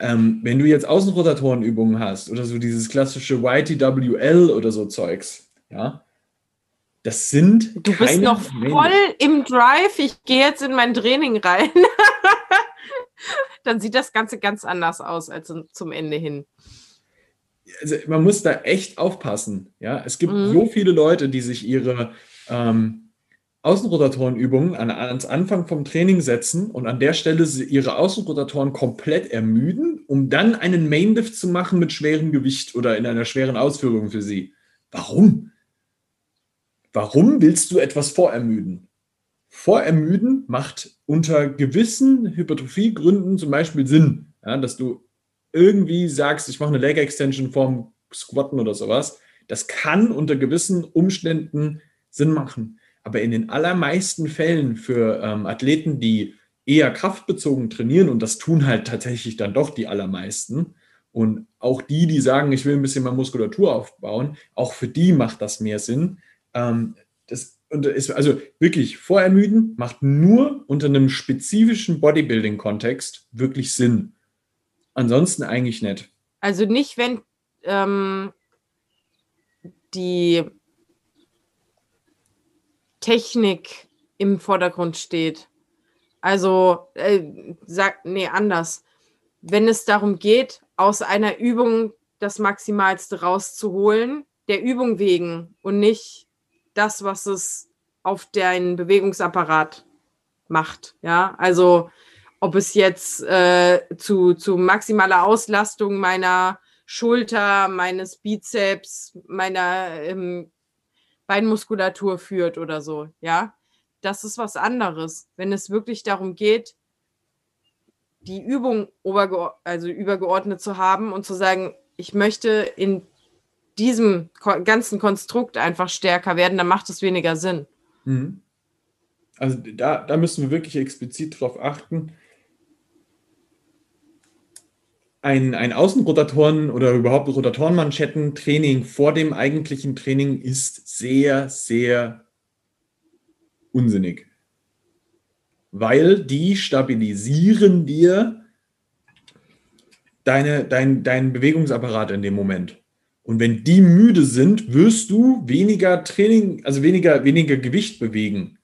Ähm, wenn du jetzt Außenrotatorenübungen hast oder so dieses klassische YTWL oder so Zeugs, ja, das sind. Du bist noch voll im Drive. Ich gehe jetzt in mein Training rein. Dann sieht das Ganze ganz anders aus als zum Ende hin. Also man muss da echt aufpassen. Ja, es gibt mhm. so viele Leute, die sich ihre ähm, Außenrotatorenübungen an, ans Anfang vom Training setzen und an der Stelle ihre Außenrotatoren komplett ermüden, um dann einen Mainlift zu machen mit schwerem Gewicht oder in einer schweren Ausführung für sie. Warum? Warum willst du etwas vorermüden? Vorermüden macht unter gewissen Hypertrophiegründen zum Beispiel Sinn, ja, dass du irgendwie sagst, ich mache eine Leg Extension vorm Squatten oder sowas. Das kann unter gewissen Umständen Sinn machen. Aber in den allermeisten Fällen für ähm, Athleten, die eher kraftbezogen trainieren, und das tun halt tatsächlich dann doch die allermeisten, und auch die, die sagen, ich will ein bisschen mehr Muskulatur aufbauen, auch für die macht das mehr Sinn. Ähm, das und ist also wirklich vorermüden macht nur unter einem spezifischen Bodybuilding-Kontext wirklich Sinn. Ansonsten eigentlich nicht. Also nicht, wenn ähm, die Technik im Vordergrund steht. Also, äh, sag, nee, anders. Wenn es darum geht, aus einer Übung das Maximalste rauszuholen, der Übung wegen und nicht das, was es auf deinen Bewegungsapparat macht. Ja, also ob es jetzt äh, zu, zu maximaler Auslastung meiner Schulter, meines Bizeps, meiner ähm, Beinmuskulatur führt oder so, ja. Das ist was anderes. Wenn es wirklich darum geht, die Übung also übergeordnet zu haben und zu sagen, ich möchte in diesem ganzen Konstrukt einfach stärker werden, dann macht es weniger Sinn. Mhm. also da, da müssen wir wirklich explizit drauf achten. Ein, ein Außenrotatoren oder überhaupt Rotatorenmanschettentraining vor dem eigentlichen Training ist sehr, sehr unsinnig. Weil die stabilisieren dir deine, dein, deinen Bewegungsapparat in dem Moment. Und wenn die müde sind, wirst du weniger Training, also weniger, weniger Gewicht bewegen.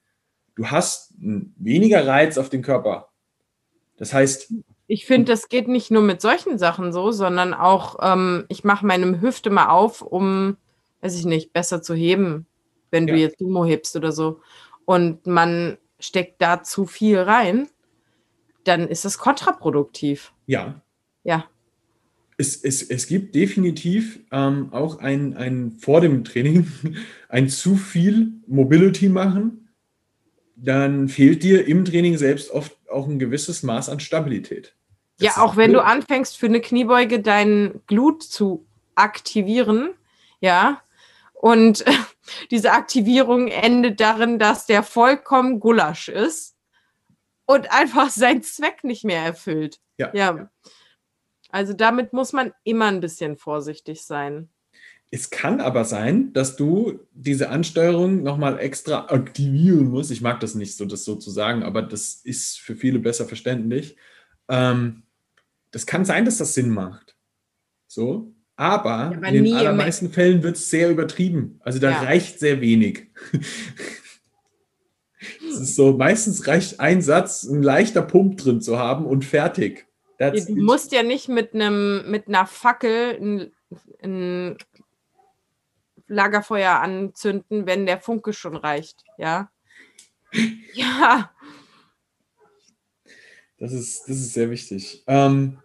Du hast weniger Reiz auf den Körper. Das heißt. Ich finde, das geht nicht nur mit solchen Sachen so, sondern auch, ähm, ich mache meine Hüfte mal auf, um, weiß ich nicht, besser zu heben, wenn ja. du jetzt Sumo hebst oder so. Und man steckt da zu viel rein, dann ist das kontraproduktiv. Ja. Ja es, es, es gibt definitiv ähm, auch ein, ein vor dem Training ein zu viel Mobility machen, dann fehlt dir im Training selbst oft auch ein gewisses Maß an Stabilität. Das ja, auch wenn blöd. du anfängst für eine Kniebeuge dein Glut zu aktivieren, ja, und diese Aktivierung endet darin, dass der vollkommen Gulasch ist und einfach seinen Zweck nicht mehr erfüllt. Ja. ja. Also damit muss man immer ein bisschen vorsichtig sein. Es kann aber sein, dass du diese Ansteuerung nochmal extra aktivieren musst. Ich mag das nicht so, das so zu sagen, aber das ist für viele besser verständlich. Ähm, das kann sein, dass das Sinn macht. So, aber, ja, in den allermeisten Fällen wird es sehr übertrieben. Also da ja. reicht sehr wenig. Es ist so, meistens reicht ein Satz, ein leichter Pump drin zu haben und fertig. That's du musst ja nicht mit einem mit einer Fackel ein, ein Lagerfeuer anzünden, wenn der Funke schon reicht, ja. ja. Das ist, das ist sehr wichtig. Ähm,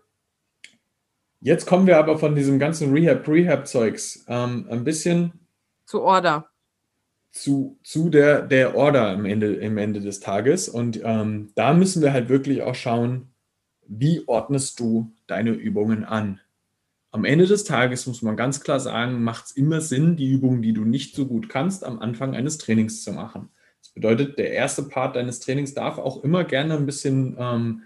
jetzt kommen wir aber von diesem ganzen Rehab-Rehab-Zeugs ähm, ein bisschen zu Order. Zu, zu der, der Order am Ende, im Ende des Tages. Und ähm, da müssen wir halt wirklich auch schauen, wie ordnest du deine Übungen an? Am Ende des Tages muss man ganz klar sagen, macht es immer Sinn, die Übungen, die du nicht so gut kannst, am Anfang eines Trainings zu machen. Das bedeutet, der erste Part deines Trainings darf auch immer gerne ein bisschen ähm,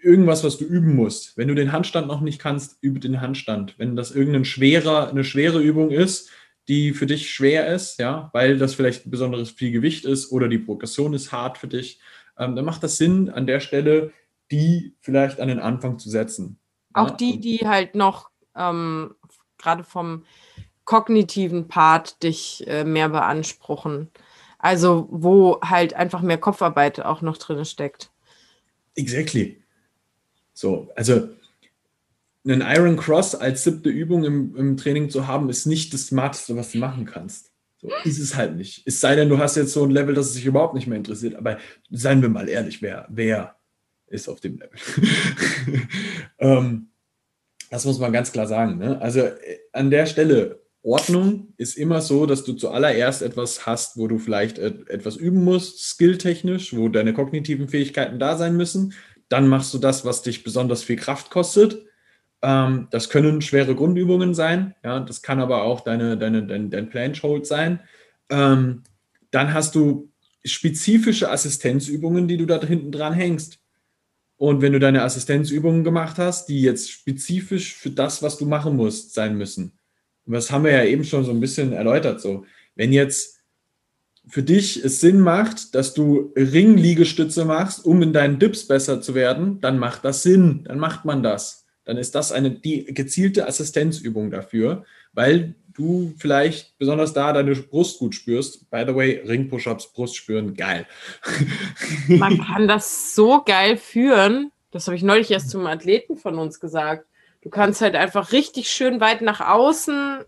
irgendwas, was du üben musst. Wenn du den Handstand noch nicht kannst, übe den Handstand. Wenn das irgendeine schwerer, eine schwere Übung ist, die für dich schwer ist, ja, weil das vielleicht besonderes viel Gewicht ist oder die Progression ist hart für dich, ähm, dann macht das Sinn, an der Stelle die vielleicht an den Anfang zu setzen. Auch ja? die, die halt noch ähm, gerade vom kognitiven Part dich äh, mehr beanspruchen. Also wo halt einfach mehr Kopfarbeit auch noch drin steckt. Exactly. So, also einen Iron Cross als siebte Übung im, im Training zu haben, ist nicht das Smarteste, was du machen kannst. So ist es halt nicht. Es sei denn, du hast jetzt so ein Level, das sich überhaupt nicht mehr interessiert. Aber seien wir mal ehrlich, wer, wer ist auf dem Level. ähm, das muss man ganz klar sagen. Ne? Also äh, an der Stelle, Ordnung ist immer so, dass du zuallererst etwas hast, wo du vielleicht etwas üben musst, skilltechnisch, wo deine kognitiven Fähigkeiten da sein müssen. Dann machst du das, was dich besonders viel Kraft kostet. Ähm, das können schwere Grundübungen sein. Ja, das kann aber auch deine, deine, dein, dein Planche sein. Ähm, dann hast du spezifische Assistenzübungen, die du da hinten dran hängst. Und wenn du deine Assistenzübungen gemacht hast, die jetzt spezifisch für das, was du machen musst, sein müssen. Und das haben wir ja eben schon so ein bisschen erläutert. So, wenn jetzt für dich es Sinn macht, dass du Ringliegestütze machst, um in deinen Dips besser zu werden, dann macht das Sinn. Dann macht man das. Dann ist das eine die gezielte Assistenzübung dafür, weil du vielleicht besonders da deine Brust gut spürst. By the way, Ring-Push-Ups, Brust spüren, geil. Man kann das so geil führen. Das habe ich neulich erst zum Athleten von uns gesagt. Du kannst halt einfach richtig schön weit nach außen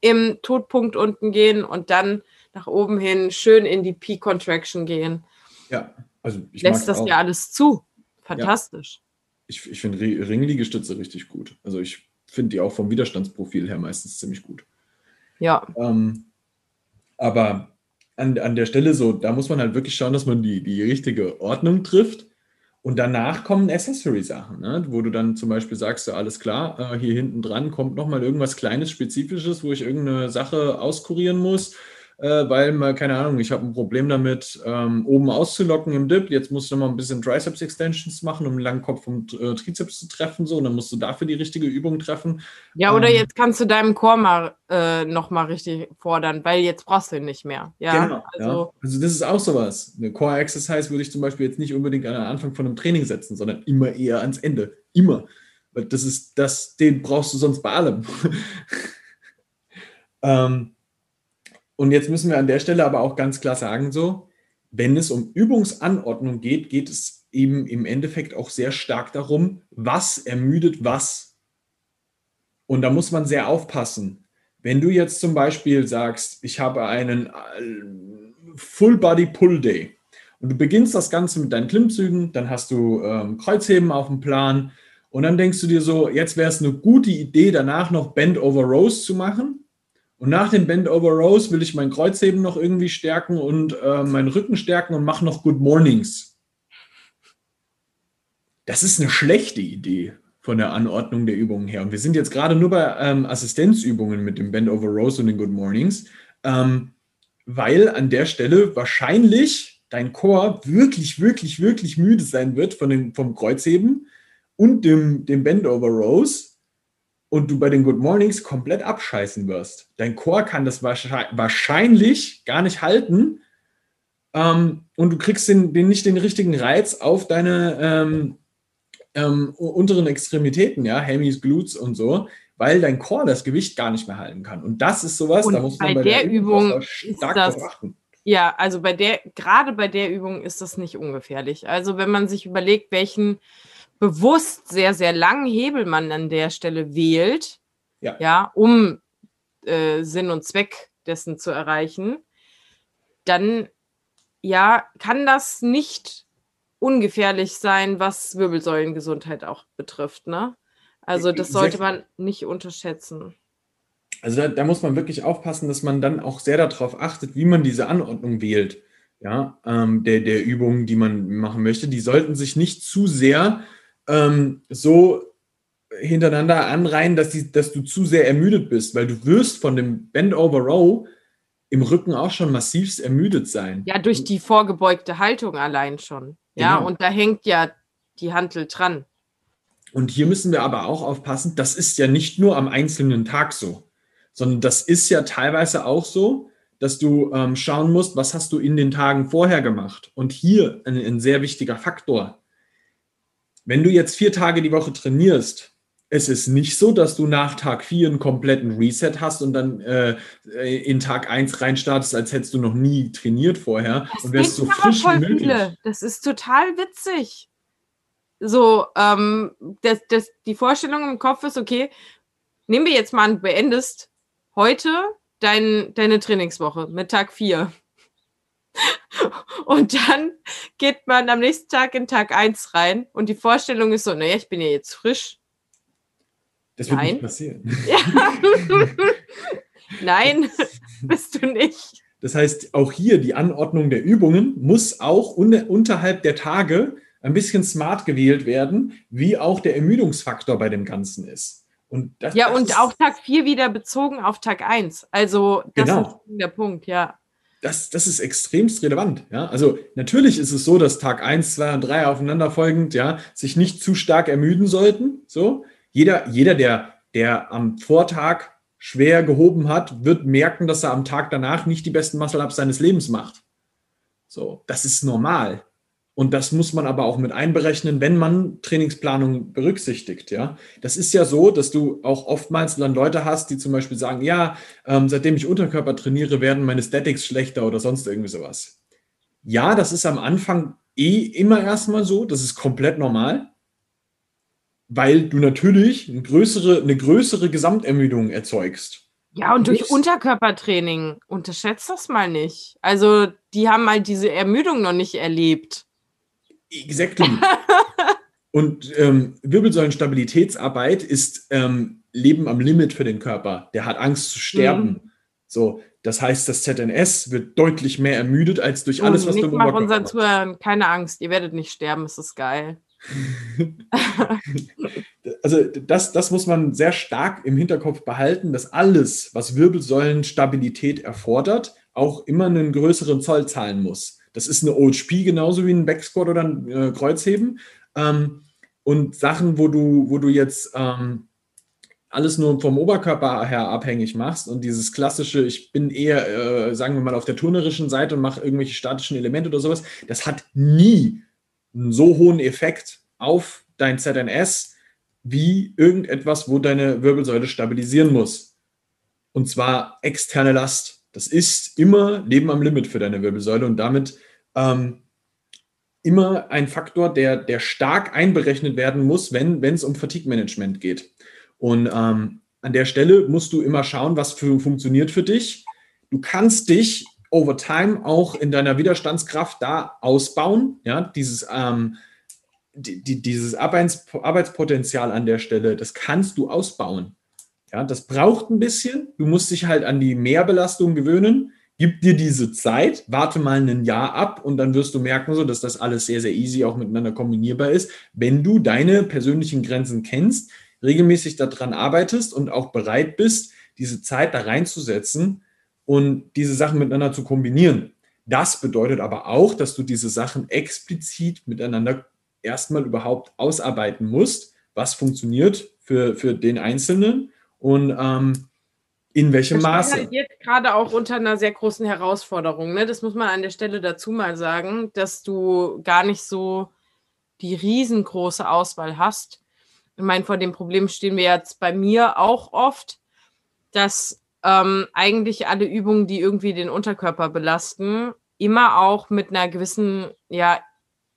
im Todpunkt unten gehen und dann nach oben hin schön in die Peak-Contraction gehen. Ja, also ich Lässt das ja alles zu. Fantastisch. Ja. Ich, ich finde Ringliegestütze richtig gut. Also ich finde die auch vom Widerstandsprofil her meistens ziemlich gut. Ja. Ähm, aber an, an der Stelle so, da muss man halt wirklich schauen, dass man die, die richtige Ordnung trifft. Und danach kommen Accessory-Sachen, ne? wo du dann zum Beispiel sagst, so, alles klar, äh, hier hinten dran kommt nochmal irgendwas Kleines, Spezifisches, wo ich irgendeine Sache auskurieren muss. Äh, weil mal, keine Ahnung, ich habe ein Problem damit, ähm, oben auszulocken im Dip. Jetzt musst du mal ein bisschen Triceps Extensions machen, um den langen Kopf vom äh, Trizeps zu treffen. So, und dann musst du dafür die richtige Übung treffen. Ja, oder ähm, jetzt kannst du deinem Core mal äh, noch mal richtig fordern, weil jetzt brauchst du ihn nicht mehr. Ja, genau, also, ja. also das ist auch sowas. Eine Core Exercise würde ich zum Beispiel jetzt nicht unbedingt an den Anfang von einem Training setzen, sondern immer eher ans Ende. Immer. Weil das ist das, den brauchst du sonst bei allem. ähm, und jetzt müssen wir an der Stelle aber auch ganz klar sagen, so, wenn es um Übungsanordnung geht, geht es eben im Endeffekt auch sehr stark darum, was ermüdet was. Und da muss man sehr aufpassen. Wenn du jetzt zum Beispiel sagst, ich habe einen äh, Full Body Pull Day und du beginnst das Ganze mit deinen Klimmzügen, dann hast du ähm, Kreuzheben auf dem Plan und dann denkst du dir so, jetzt wäre es eine gute Idee, danach noch Bend Over Rows zu machen und nach dem Bend Over Rows will ich mein Kreuzheben noch irgendwie stärken und äh, meinen Rücken stärken und mache noch Good Mornings. Das ist eine schlechte Idee von der Anordnung der Übungen her. Und wir sind jetzt gerade nur bei ähm, Assistenzübungen mit dem Bend Over Rows und den Good Mornings, ähm, weil an der Stelle wahrscheinlich dein Core wirklich, wirklich, wirklich müde sein wird von dem, vom Kreuzheben und dem, dem Bend Over Rows und du bei den Good Mornings komplett abscheißen wirst. Dein Chor kann das wahrscheinlich gar nicht halten ähm, und du kriegst den, den, nicht den richtigen Reiz auf deine ähm, ähm, unteren Extremitäten, ja, Hemis, Glutes und so, weil dein Chor das Gewicht gar nicht mehr halten kann. Und das ist sowas, und da muss man bei, bei der, der, Übung stark das, achten. Ja, also bei der, gerade bei der Übung ist das nicht ungefährlich. Also wenn man sich überlegt, welchen bewusst sehr, sehr langen Hebel man an der Stelle wählt, ja, ja um äh, Sinn und Zweck dessen zu erreichen, dann ja, kann das nicht ungefährlich sein, was Wirbelsäulengesundheit auch betrifft. Ne? Also das sollte man nicht unterschätzen. Also da, da, muss man wirklich aufpassen, dass man dann auch sehr darauf achtet, wie man diese Anordnung wählt. Ja, ähm, der, der Übungen, die man machen möchte, die sollten sich nicht zu sehr ähm, so hintereinander anreihen, dass, die, dass du zu sehr ermüdet bist, weil du wirst von dem Bend Over Row im Rücken auch schon massivst ermüdet sein. Ja, durch die vorgebeugte Haltung allein schon. Ja, genau. und da hängt ja die Hantel dran. Und hier müssen wir aber auch aufpassen, das ist ja nicht nur am einzelnen Tag so, sondern das ist ja teilweise auch so, dass du ähm, schauen musst, was hast du in den Tagen vorher gemacht. Und hier ein, ein sehr wichtiger Faktor, wenn du jetzt vier Tage die Woche trainierst, es ist nicht so, dass du nach Tag 4 einen kompletten Reset hast und dann äh, in Tag 1 reinstartest, als hättest du noch nie trainiert vorher das und wärst so frisch wie möglich. Viele. Das ist total witzig. So, ähm, das, das, die Vorstellung im Kopf ist, okay, nehmen wir jetzt mal an, beendest heute dein, deine Trainingswoche mit Tag 4. Und dann geht man am nächsten Tag in Tag 1 rein und die Vorstellung ist so, naja, ich bin ja jetzt frisch. Das wird Nein. nicht passieren. Ja. Nein, bist du nicht. Das heißt, auch hier die Anordnung der Übungen muss auch un unterhalb der Tage ein bisschen smart gewählt werden, wie auch der Ermüdungsfaktor bei dem Ganzen ist. Und das, ja, das und auch Tag 4 wieder bezogen auf Tag 1. Also das genau. ist der Punkt, ja das, das ist extremst relevant. Ja? Also natürlich ist es so, dass Tag 1, 2 und 3 aufeinanderfolgend ja, sich nicht zu stark ermüden sollten. So. Jeder, jeder der, der am Vortag schwer gehoben hat, wird merken, dass er am Tag danach nicht die besten Muscle-Ups seines Lebens macht. So, das ist normal. Und das muss man aber auch mit einberechnen, wenn man Trainingsplanung berücksichtigt. Ja, das ist ja so, dass du auch oftmals dann Leute hast, die zum Beispiel sagen, ja, ähm, seitdem ich Unterkörper trainiere, werden meine Statics schlechter oder sonst irgendwie sowas. Ja, das ist am Anfang eh immer erstmal so. Das ist komplett normal, weil du natürlich eine größere, eine größere Gesamtermüdung erzeugst. Ja, und durch Unterkörpertraining, unterschätzt das mal nicht. Also, die haben mal diese Ermüdung noch nicht erlebt. Exactly. Und ähm, Wirbelsäulenstabilitätsarbeit ist ähm, Leben am Limit für den Körper. Der hat Angst zu sterben. Mhm. So, das heißt, das ZNS wird deutlich mehr ermüdet als durch alles, was du im Oberkörper unseren Zuhörern keine Angst, ihr werdet nicht sterben, es ist geil. also das, das muss man sehr stark im Hinterkopf behalten, dass alles, was Wirbelsäulenstabilität erfordert, auch immer einen größeren Zoll zahlen muss. Das ist eine OHP genauso wie ein Backsquat oder ein äh, Kreuzheben. Ähm, und Sachen, wo du, wo du jetzt ähm, alles nur vom Oberkörper her abhängig machst und dieses klassische, ich bin eher, äh, sagen wir mal, auf der turnerischen Seite und mache irgendwelche statischen Elemente oder sowas, das hat nie einen so hohen Effekt auf dein ZNS wie irgendetwas, wo deine Wirbelsäule stabilisieren muss. Und zwar externe Last. Das ist immer Leben am Limit für deine Wirbelsäule und damit ähm, immer ein Faktor, der, der stark einberechnet werden muss, wenn es um Fatigue-Management geht. Und ähm, an der Stelle musst du immer schauen, was für, funktioniert für dich. Du kannst dich over time auch in deiner Widerstandskraft da ausbauen. Ja, dieses, ähm, die, die, dieses Arbeits, Arbeitspotenzial an der Stelle, das kannst du ausbauen. Ja, das braucht ein bisschen. Du musst dich halt an die Mehrbelastung gewöhnen. Gib dir diese Zeit, warte mal ein Jahr ab und dann wirst du merken, so, dass das alles sehr, sehr easy auch miteinander kombinierbar ist, wenn du deine persönlichen Grenzen kennst, regelmäßig daran arbeitest und auch bereit bist, diese Zeit da reinzusetzen und diese Sachen miteinander zu kombinieren. Das bedeutet aber auch, dass du diese Sachen explizit miteinander erstmal überhaupt ausarbeiten musst, was funktioniert für, für den Einzelnen und ähm, in welchem das Maße. Halt jetzt gerade auch unter einer sehr großen Herausforderung. Ne? Das muss man an der Stelle dazu mal sagen, dass du gar nicht so die riesengroße Auswahl hast ich meine, vor dem Problem stehen wir jetzt bei mir auch oft, dass ähm, eigentlich alle Übungen, die irgendwie den Unterkörper belasten, immer auch mit einer gewissen ja,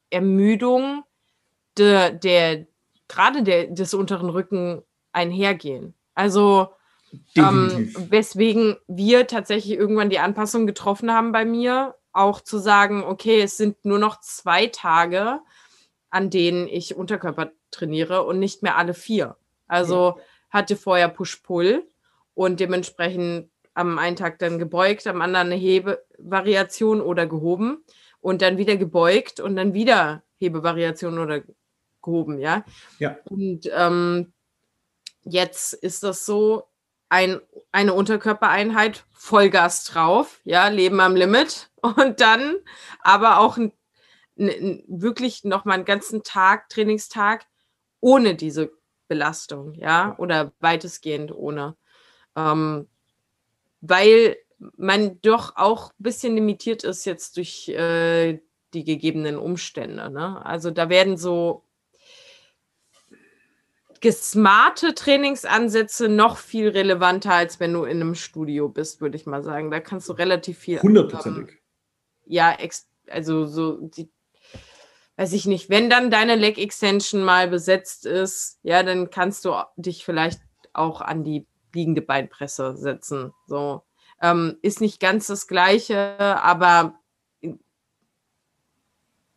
Ermüdung de, der gerade der, des unteren Rücken einhergehen. Also ähm, weswegen wir tatsächlich irgendwann die Anpassung getroffen haben bei mir, auch zu sagen, okay, es sind nur noch zwei Tage, an denen ich Unterkörper trainiere und nicht mehr alle vier. Also hatte vorher Push-Pull und dementsprechend am einen Tag dann gebeugt, am anderen eine Hebevariation oder gehoben und dann wieder gebeugt und dann wieder Hebevariation oder gehoben, ja. Ja. Und ähm, jetzt ist das so, ein, eine Unterkörpereinheit, Vollgas drauf, ja, Leben am Limit und dann aber auch ein, ein, wirklich nochmal einen ganzen Tag, Trainingstag ohne diese Belastung, ja, oder weitestgehend ohne. Ähm, weil man doch auch ein bisschen limitiert ist jetzt durch äh, die gegebenen Umstände. Ne? Also da werden so gesmarte Trainingsansätze noch viel relevanter, als wenn du in einem Studio bist, würde ich mal sagen. Da kannst du relativ viel. Hundertprozentig. Ähm, ja, also so die weiß ich nicht, wenn dann deine Leg Extension mal besetzt ist, ja, dann kannst du dich vielleicht auch an die liegende Beinpresse setzen. So ähm, ist nicht ganz das Gleiche, aber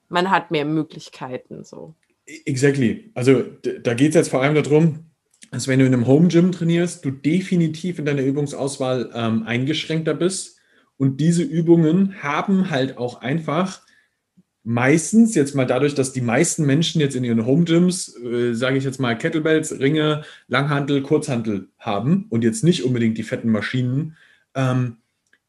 man hat mehr Möglichkeiten. So. Exactly. Also da geht es jetzt vor allem darum, dass wenn du in einem Home Gym trainierst, du definitiv in deiner Übungsauswahl ähm, eingeschränkter bist. Und diese Übungen haben halt auch einfach meistens, jetzt mal dadurch, dass die meisten Menschen jetzt in ihren Home Gyms, äh, sage ich jetzt mal, Kettlebells, Ringe, Langhantel, Kurzhantel haben und jetzt nicht unbedingt die fetten Maschinen, ähm,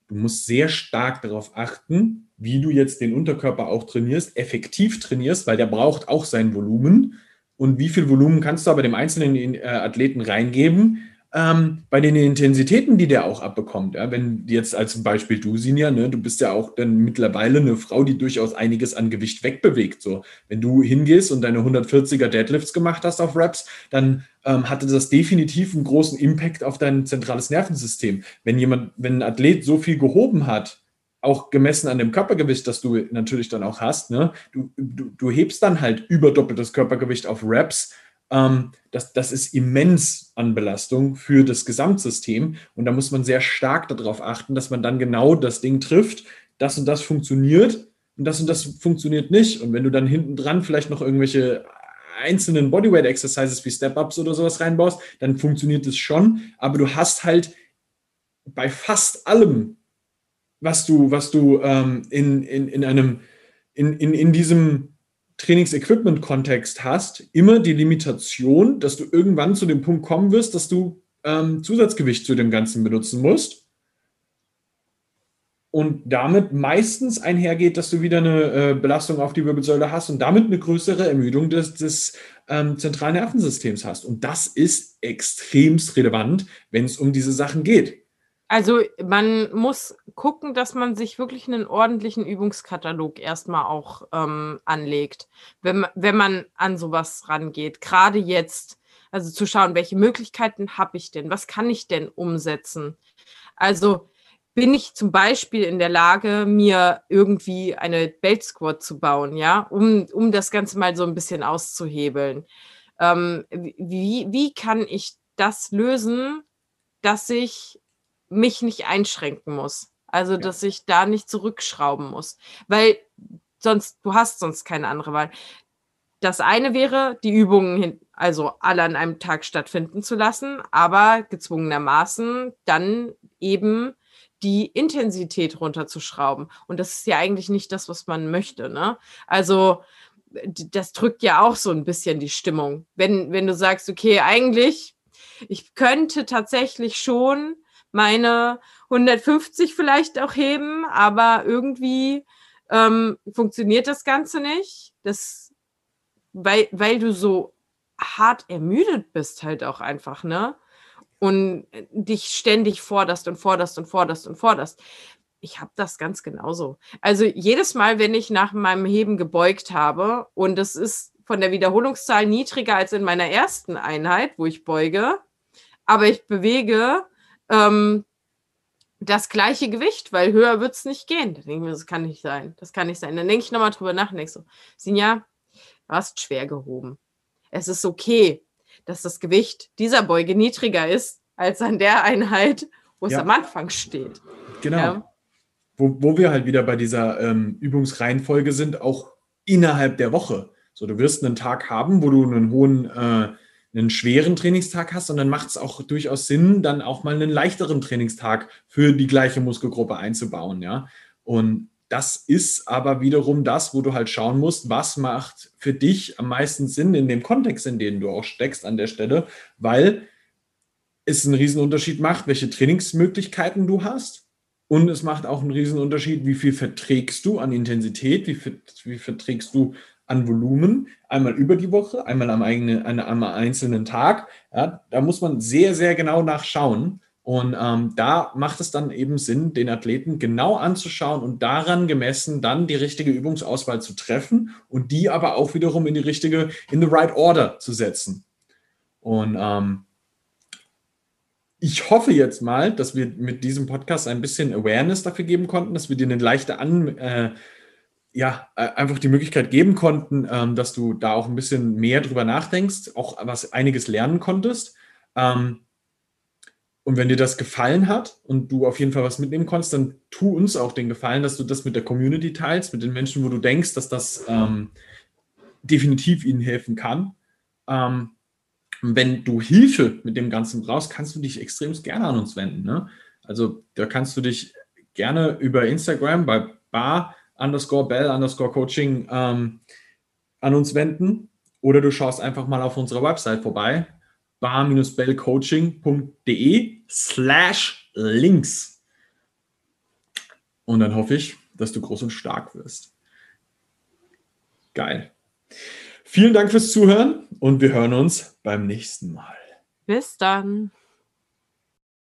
du musst sehr stark darauf achten, wie du jetzt den Unterkörper auch trainierst, effektiv trainierst, weil der braucht auch sein Volumen. Und wie viel Volumen kannst du aber dem einzelnen äh, Athleten reingeben, ähm, bei den Intensitäten, die der auch abbekommt. Ja, wenn jetzt als Beispiel du, Sinja, ne, du bist ja auch dann mittlerweile eine Frau, die durchaus einiges an Gewicht wegbewegt. So, wenn du hingehst und deine 140er Deadlifts gemacht hast auf Reps, dann ähm, hatte das definitiv einen großen Impact auf dein zentrales Nervensystem. Wenn jemand, wenn ein Athlet so viel gehoben hat, auch gemessen an dem Körpergewicht, das du natürlich dann auch hast, ne, du, du, du hebst dann halt überdoppeltes Körpergewicht auf Reps ähm, das, das ist immens an Belastung für das Gesamtsystem. Und da muss man sehr stark darauf achten, dass man dann genau das Ding trifft, das und das funktioniert und das und das funktioniert nicht. Und wenn du dann hinten dran vielleicht noch irgendwelche einzelnen Bodyweight-Exercises wie Step-Ups oder sowas reinbaust, dann funktioniert es schon. Aber du hast halt bei fast allem, was du, was du ähm, in, in, in einem, in, in, in diesem Trainingsequipment-Kontext hast, immer die Limitation, dass du irgendwann zu dem Punkt kommen wirst, dass du ähm, Zusatzgewicht zu dem Ganzen benutzen musst. und damit meistens einhergeht, dass du wieder eine äh, Belastung auf die Wirbelsäule hast und damit eine größere Ermüdung des, des ähm, zentralen Nervensystems hast. Und das ist extremst relevant, wenn es um diese Sachen geht. Also man muss gucken, dass man sich wirklich einen ordentlichen Übungskatalog erstmal auch ähm, anlegt, wenn, wenn man an sowas rangeht. Gerade jetzt, also zu schauen, welche Möglichkeiten habe ich denn? Was kann ich denn umsetzen? Also bin ich zum Beispiel in der Lage, mir irgendwie eine Belt Squad zu bauen, ja, um, um das Ganze mal so ein bisschen auszuhebeln. Ähm, wie, wie kann ich das lösen, dass ich mich nicht einschränken muss? Also, ja. dass ich da nicht zurückschrauben muss. Weil sonst, du hast sonst keine andere Wahl. Das eine wäre, die Übungen hin, also alle an einem Tag stattfinden zu lassen, aber gezwungenermaßen dann eben die Intensität runterzuschrauben. Und das ist ja eigentlich nicht das, was man möchte. Ne? Also das drückt ja auch so ein bisschen die Stimmung. Wenn, wenn du sagst, okay, eigentlich, ich könnte tatsächlich schon meine 150 vielleicht auch heben, aber irgendwie ähm, funktioniert das Ganze nicht. Das, weil, weil du so hart ermüdet bist halt auch einfach, ne? und äh, dich ständig forderst und forderst und forderst und forderst. Ich habe das ganz genauso. Also jedes Mal, wenn ich nach meinem Heben gebeugt habe und es ist von der Wiederholungszahl niedriger als in meiner ersten Einheit, wo ich beuge, aber ich bewege ähm, das gleiche Gewicht, weil höher wird es nicht gehen. Da denke ich mir, das kann nicht sein. Das kann nicht sein. Dann denke ich nochmal drüber nach und denke so, Sinja, du hast schwer gehoben. Es ist okay dass das Gewicht dieser Beuge niedriger ist als an der Einheit, wo es ja. am Anfang steht. Genau. Ja. Wo, wo wir halt wieder bei dieser ähm, Übungsreihenfolge sind, auch innerhalb der Woche. So, du wirst einen Tag haben, wo du einen hohen, äh, einen schweren Trainingstag hast und dann macht es auch durchaus Sinn, dann auch mal einen leichteren Trainingstag für die gleiche Muskelgruppe einzubauen, ja. Und das ist aber wiederum das, wo du halt schauen musst, was macht für dich am meisten Sinn in dem Kontext, in dem du auch steckst an der Stelle, weil es einen Riesenunterschied macht, welche Trainingsmöglichkeiten du hast. Und es macht auch einen Riesenunterschied, wie viel verträgst du an Intensität, wie, viel, wie verträgst du an Volumen, einmal über die Woche, einmal am, eigenen, einem einzelnen Tag. Ja, da muss man sehr, sehr genau nachschauen. Und ähm, da macht es dann eben Sinn, den Athleten genau anzuschauen und daran gemessen dann die richtige Übungsauswahl zu treffen und die aber auch wiederum in die richtige, in the right order zu setzen. Und ähm, ich hoffe jetzt mal, dass wir mit diesem Podcast ein bisschen Awareness dafür geben konnten, dass wir dir eine leichte An, äh, ja, äh, einfach die Möglichkeit geben konnten, ähm, dass du da auch ein bisschen mehr drüber nachdenkst, auch was einiges lernen konntest. Ähm, und wenn dir das gefallen hat und du auf jeden Fall was mitnehmen konntest, dann tu uns auch den Gefallen, dass du das mit der Community teilst, mit den Menschen, wo du denkst, dass das ähm, definitiv ihnen helfen kann. Ähm, wenn du Hilfe mit dem Ganzen brauchst, kannst du dich extrem gerne an uns wenden. Ne? Also da kannst du dich gerne über Instagram bei bar underscore bell underscore coaching ähm, an uns wenden oder du schaust einfach mal auf unserer Website vorbei bar-bellcoaching.de slash links. Und dann hoffe ich, dass du groß und stark wirst. Geil. Vielen Dank fürs Zuhören und wir hören uns beim nächsten Mal. Bis dann.